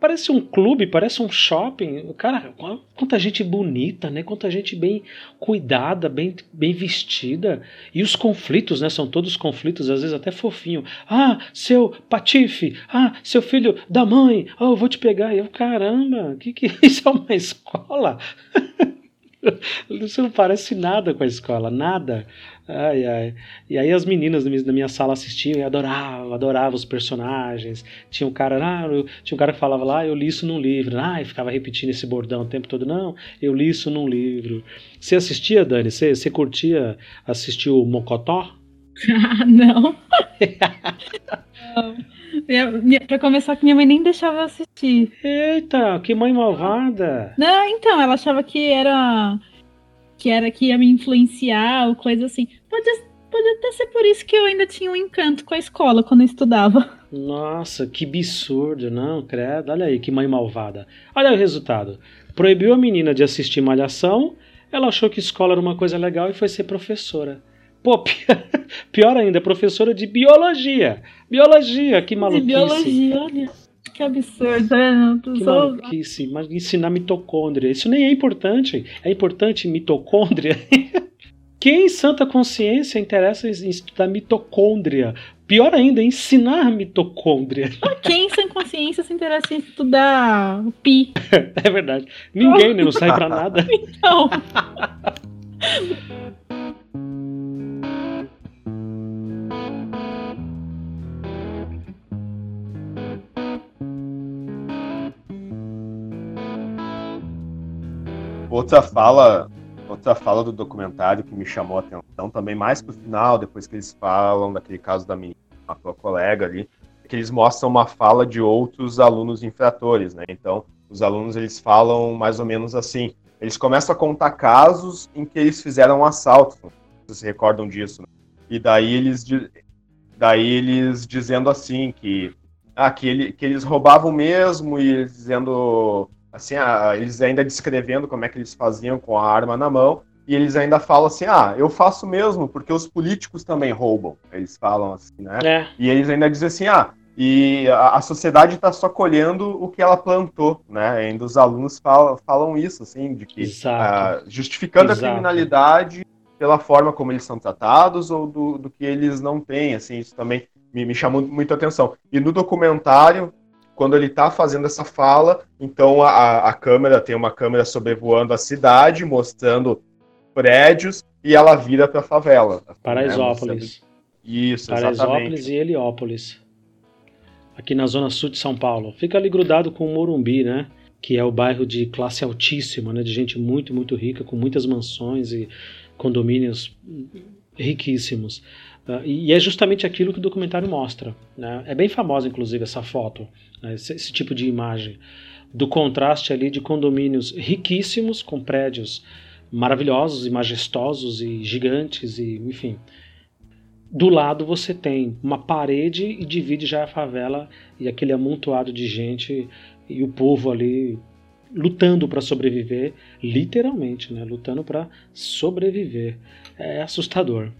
Parece um clube, parece um shopping. Cara, quanta gente bonita, né? Quanta gente bem cuidada, bem, bem vestida. E os conflitos, né? São todos conflitos, às vezes até fofinho. Ah, seu patife. Ah, seu filho da mãe. Ah, eu vou te pegar. E eu, caramba, que que isso é uma escola? Isso não parece nada com a escola, nada. Ai, ai. E aí as meninas da minha sala assistiam e adoravam, adoravam os personagens. Tinha um cara, ah, eu, tinha um cara que falava lá, ah, eu li isso num livro. Ah, e ficava repetindo esse bordão o tempo todo. Não, eu li isso num livro. Você assistia, Dani? Você, você curtia assistir o Mocotó? não. não. Pra começar, que minha mãe nem deixava eu assistir. Eita, que mãe malvada! Não, então, ela achava que era. que era que ia me influenciar ou coisa assim. Pode, pode até ser por isso que eu ainda tinha um encanto com a escola quando eu estudava. Nossa, que absurdo, não, credo. Olha aí, que mãe malvada. Olha o resultado. Proibiu a menina de assistir Malhação, ela achou que escola era uma coisa legal e foi ser professora. Pô, pior ainda, professora de biologia. Biologia, que maluquice. De biologia, olha. Que absurdo, né? Que maluquice. Mas ensinar mitocôndria. Isso nem é importante. É importante mitocôndria. Quem em santa consciência interessa em estudar mitocôndria? Pior ainda, ensinar mitocôndria. Quem sem consciência se interessa em estudar pi? é verdade. Ninguém, né? Não sai pra nada. Então. Outra fala, outra fala do documentário que me chamou a atenção também mais pro final, depois que eles falam daquele caso da menina, a tua colega ali, é que eles mostram uma fala de outros alunos infratores, né? Então, os alunos eles falam mais ou menos assim, eles começam a contar casos em que eles fizeram um assalto, vocês se recordam disso, né? E daí eles daí eles dizendo assim que ah, que, ele, que eles roubavam mesmo e eles dizendo assim, a, eles ainda descrevendo como é que eles faziam com a arma na mão, e eles ainda falam assim, ah, eu faço mesmo, porque os políticos também roubam. Eles falam assim, né? É. E eles ainda dizem assim, ah, e a, a sociedade está só colhendo o que ela plantou, né? E ainda os alunos falam, falam isso, assim, de que uh, justificando Exato. a criminalidade pela forma como eles são tratados ou do, do que eles não têm, assim, isso também me, me chamou muito a atenção. E no documentário quando ele está fazendo essa fala, então a, a câmera tem uma câmera sobrevoando a cidade, mostrando prédios, e ela vira para a favela. Paraisópolis. Né? Isso, Paraisópolis exatamente. e Heliópolis. Aqui na zona sul de São Paulo. Fica ali grudado com o Morumbi, né? que é o bairro de classe altíssima, né, de gente muito, muito rica, com muitas mansões e condomínios riquíssimos. Uh, e é justamente aquilo que o documentário mostra. Né? É bem famosa, inclusive, essa foto, né? esse, esse, tipo de imagem, do contraste ali de condomínios riquíssimos, com prédios maravilhosos e majestosos e gigantes, e enfim. Do lado você tem uma parede e divide já a favela e aquele amontoado de gente e o povo ali lutando para sobreviver, literalmente, né? Lutando para sobreviver. É assustador.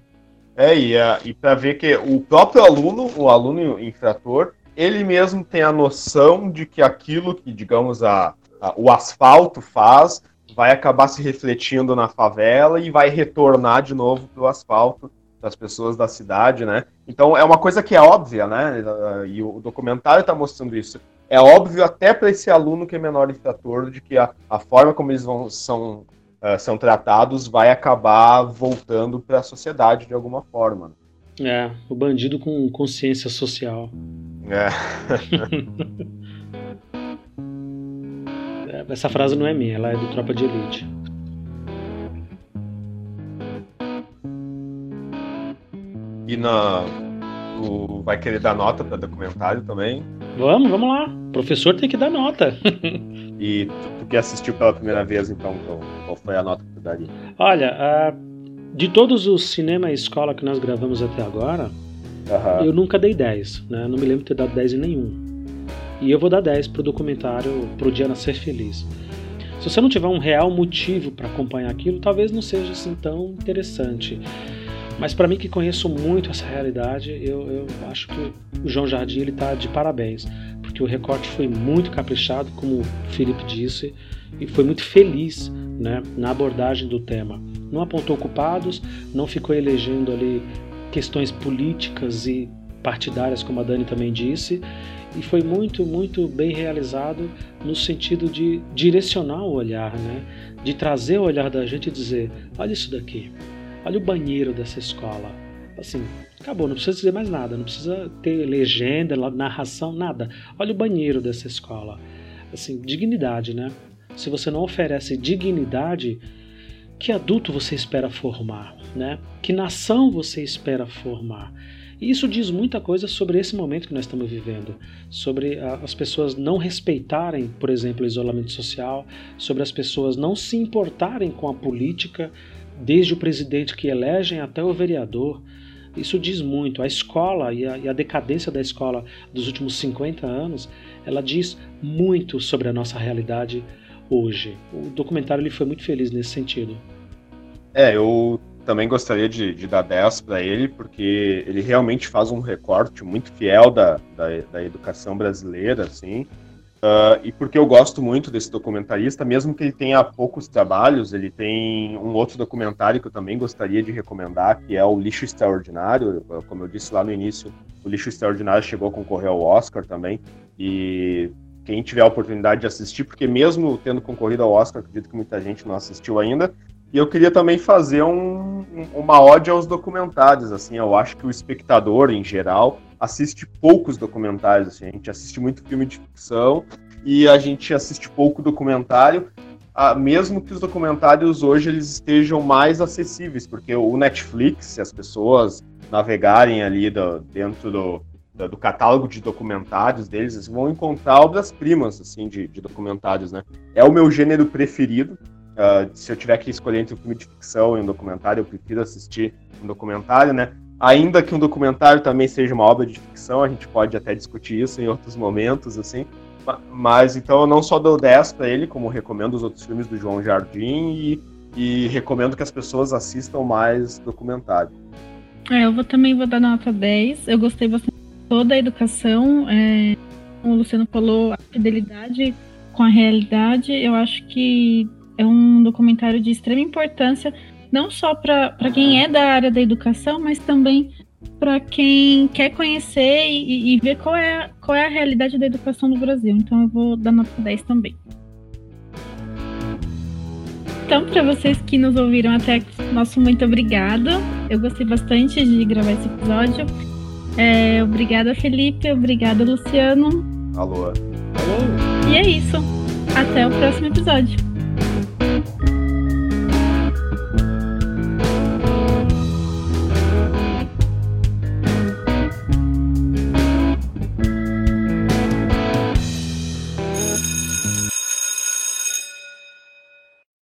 É, e, e para ver que o próprio aluno, o aluno infrator, ele mesmo tem a noção de que aquilo que, digamos, a, a, o asfalto faz vai acabar se refletindo na favela e vai retornar de novo para o asfalto das pessoas da cidade, né? Então é uma coisa que é óbvia, né? E o documentário está mostrando isso. É óbvio até para esse aluno que é menor infrator de que a, a forma como eles vão, são uh, são tratados vai acabar voltando para a sociedade de alguma forma. É, o bandido com consciência social. É. é. Essa frase não é minha, ela é do Tropa de Elite. E na. Tu vai querer dar nota para documentário também? Vamos, vamos lá. O professor tem que dar nota. e tu, que assistiu pela primeira vez, então, qual foi a nota que tu daria? Olha, uh, de todos os cinema e escola que nós gravamos até agora, eu nunca dei 10, né? Não me lembro de ter dado 10 em nenhum. E eu vou dar 10 pro documentário Pro Dia Nascer Feliz. Se você não tiver um real motivo para acompanhar aquilo, talvez não seja assim tão interessante. Mas para mim que conheço muito essa realidade, eu, eu acho que o João Jardim ele tá de parabéns, porque o recorte foi muito caprichado, como o Felipe disse, e foi muito feliz né, na abordagem do tema. Não apontou culpados, não ficou elegendo ali questões políticas e partidárias, como a Dani também disse, e foi muito, muito bem realizado no sentido de direcionar o olhar, né? de trazer o olhar da gente e dizer: olha isso daqui, olha o banheiro dessa escola. Assim, acabou, não precisa dizer mais nada, não precisa ter legenda, narração, nada. Olha o banheiro dessa escola. Assim, dignidade, né? Se você não oferece dignidade, que adulto você espera formar, né? Que nação você espera formar? E isso diz muita coisa sobre esse momento que nós estamos vivendo, sobre as pessoas não respeitarem, por exemplo, o isolamento social, sobre as pessoas não se importarem com a política, desde o presidente que elegem até o vereador. Isso diz muito. A escola e a, e a, decadência da escola dos últimos 50 anos, ela diz muito sobre a nossa realidade hoje. O documentário ele foi muito feliz nesse sentido. É, eu também gostaria de, de dar 10 para ele, porque ele realmente faz um recorte muito fiel da, da, da educação brasileira, assim, Uh, e porque eu gosto muito desse documentarista, mesmo que ele tenha poucos trabalhos, ele tem um outro documentário que eu também gostaria de recomendar, que é o Lixo Extraordinário. Como eu disse lá no início, o Lixo Extraordinário chegou a concorrer ao Oscar também. E quem tiver a oportunidade de assistir, porque mesmo tendo concorrido ao Oscar, acredito que muita gente não assistiu ainda. E eu queria também fazer um, uma ode aos documentários. Assim, eu acho que o espectador, em geral, assiste poucos documentários, assim, a gente assiste muito filme de ficção e a gente assiste pouco documentário, ah, mesmo que os documentários hoje eles estejam mais acessíveis, porque o Netflix, se as pessoas navegarem ali do, dentro do, do, catálogo de documentários deles, eles vão encontrar obras-primas assim, de, de, documentários. Né? É o meu gênero preferido. Uh, se eu tiver que escolher entre um filme de ficção e um documentário, eu prefiro assistir um documentário, né? Ainda que um documentário também seja uma obra de ficção, a gente pode até discutir isso em outros momentos, assim. Mas então eu não só dou 10 para ele, como recomendo os outros filmes do João Jardim e, e recomendo que as pessoas assistam mais documentário. É, eu vou, também vou dar nota 10. Eu gostei bastante de toda a educação. É, como o Luciano falou, a fidelidade com a realidade. Eu acho que é um documentário de extrema importância não só para quem é da área da educação, mas também para quem quer conhecer e, e, ver qual é, qual é a realidade da educação no Brasil. Então eu vou dar nota 10 também. Então, para vocês que nos ouviram até aqui, nosso muito obrigado. Eu gostei bastante de gravar esse episódio. É, obrigada, Felipe. Obrigada, Luciano. Alô. Alô. E é isso. Até o próximo episódio.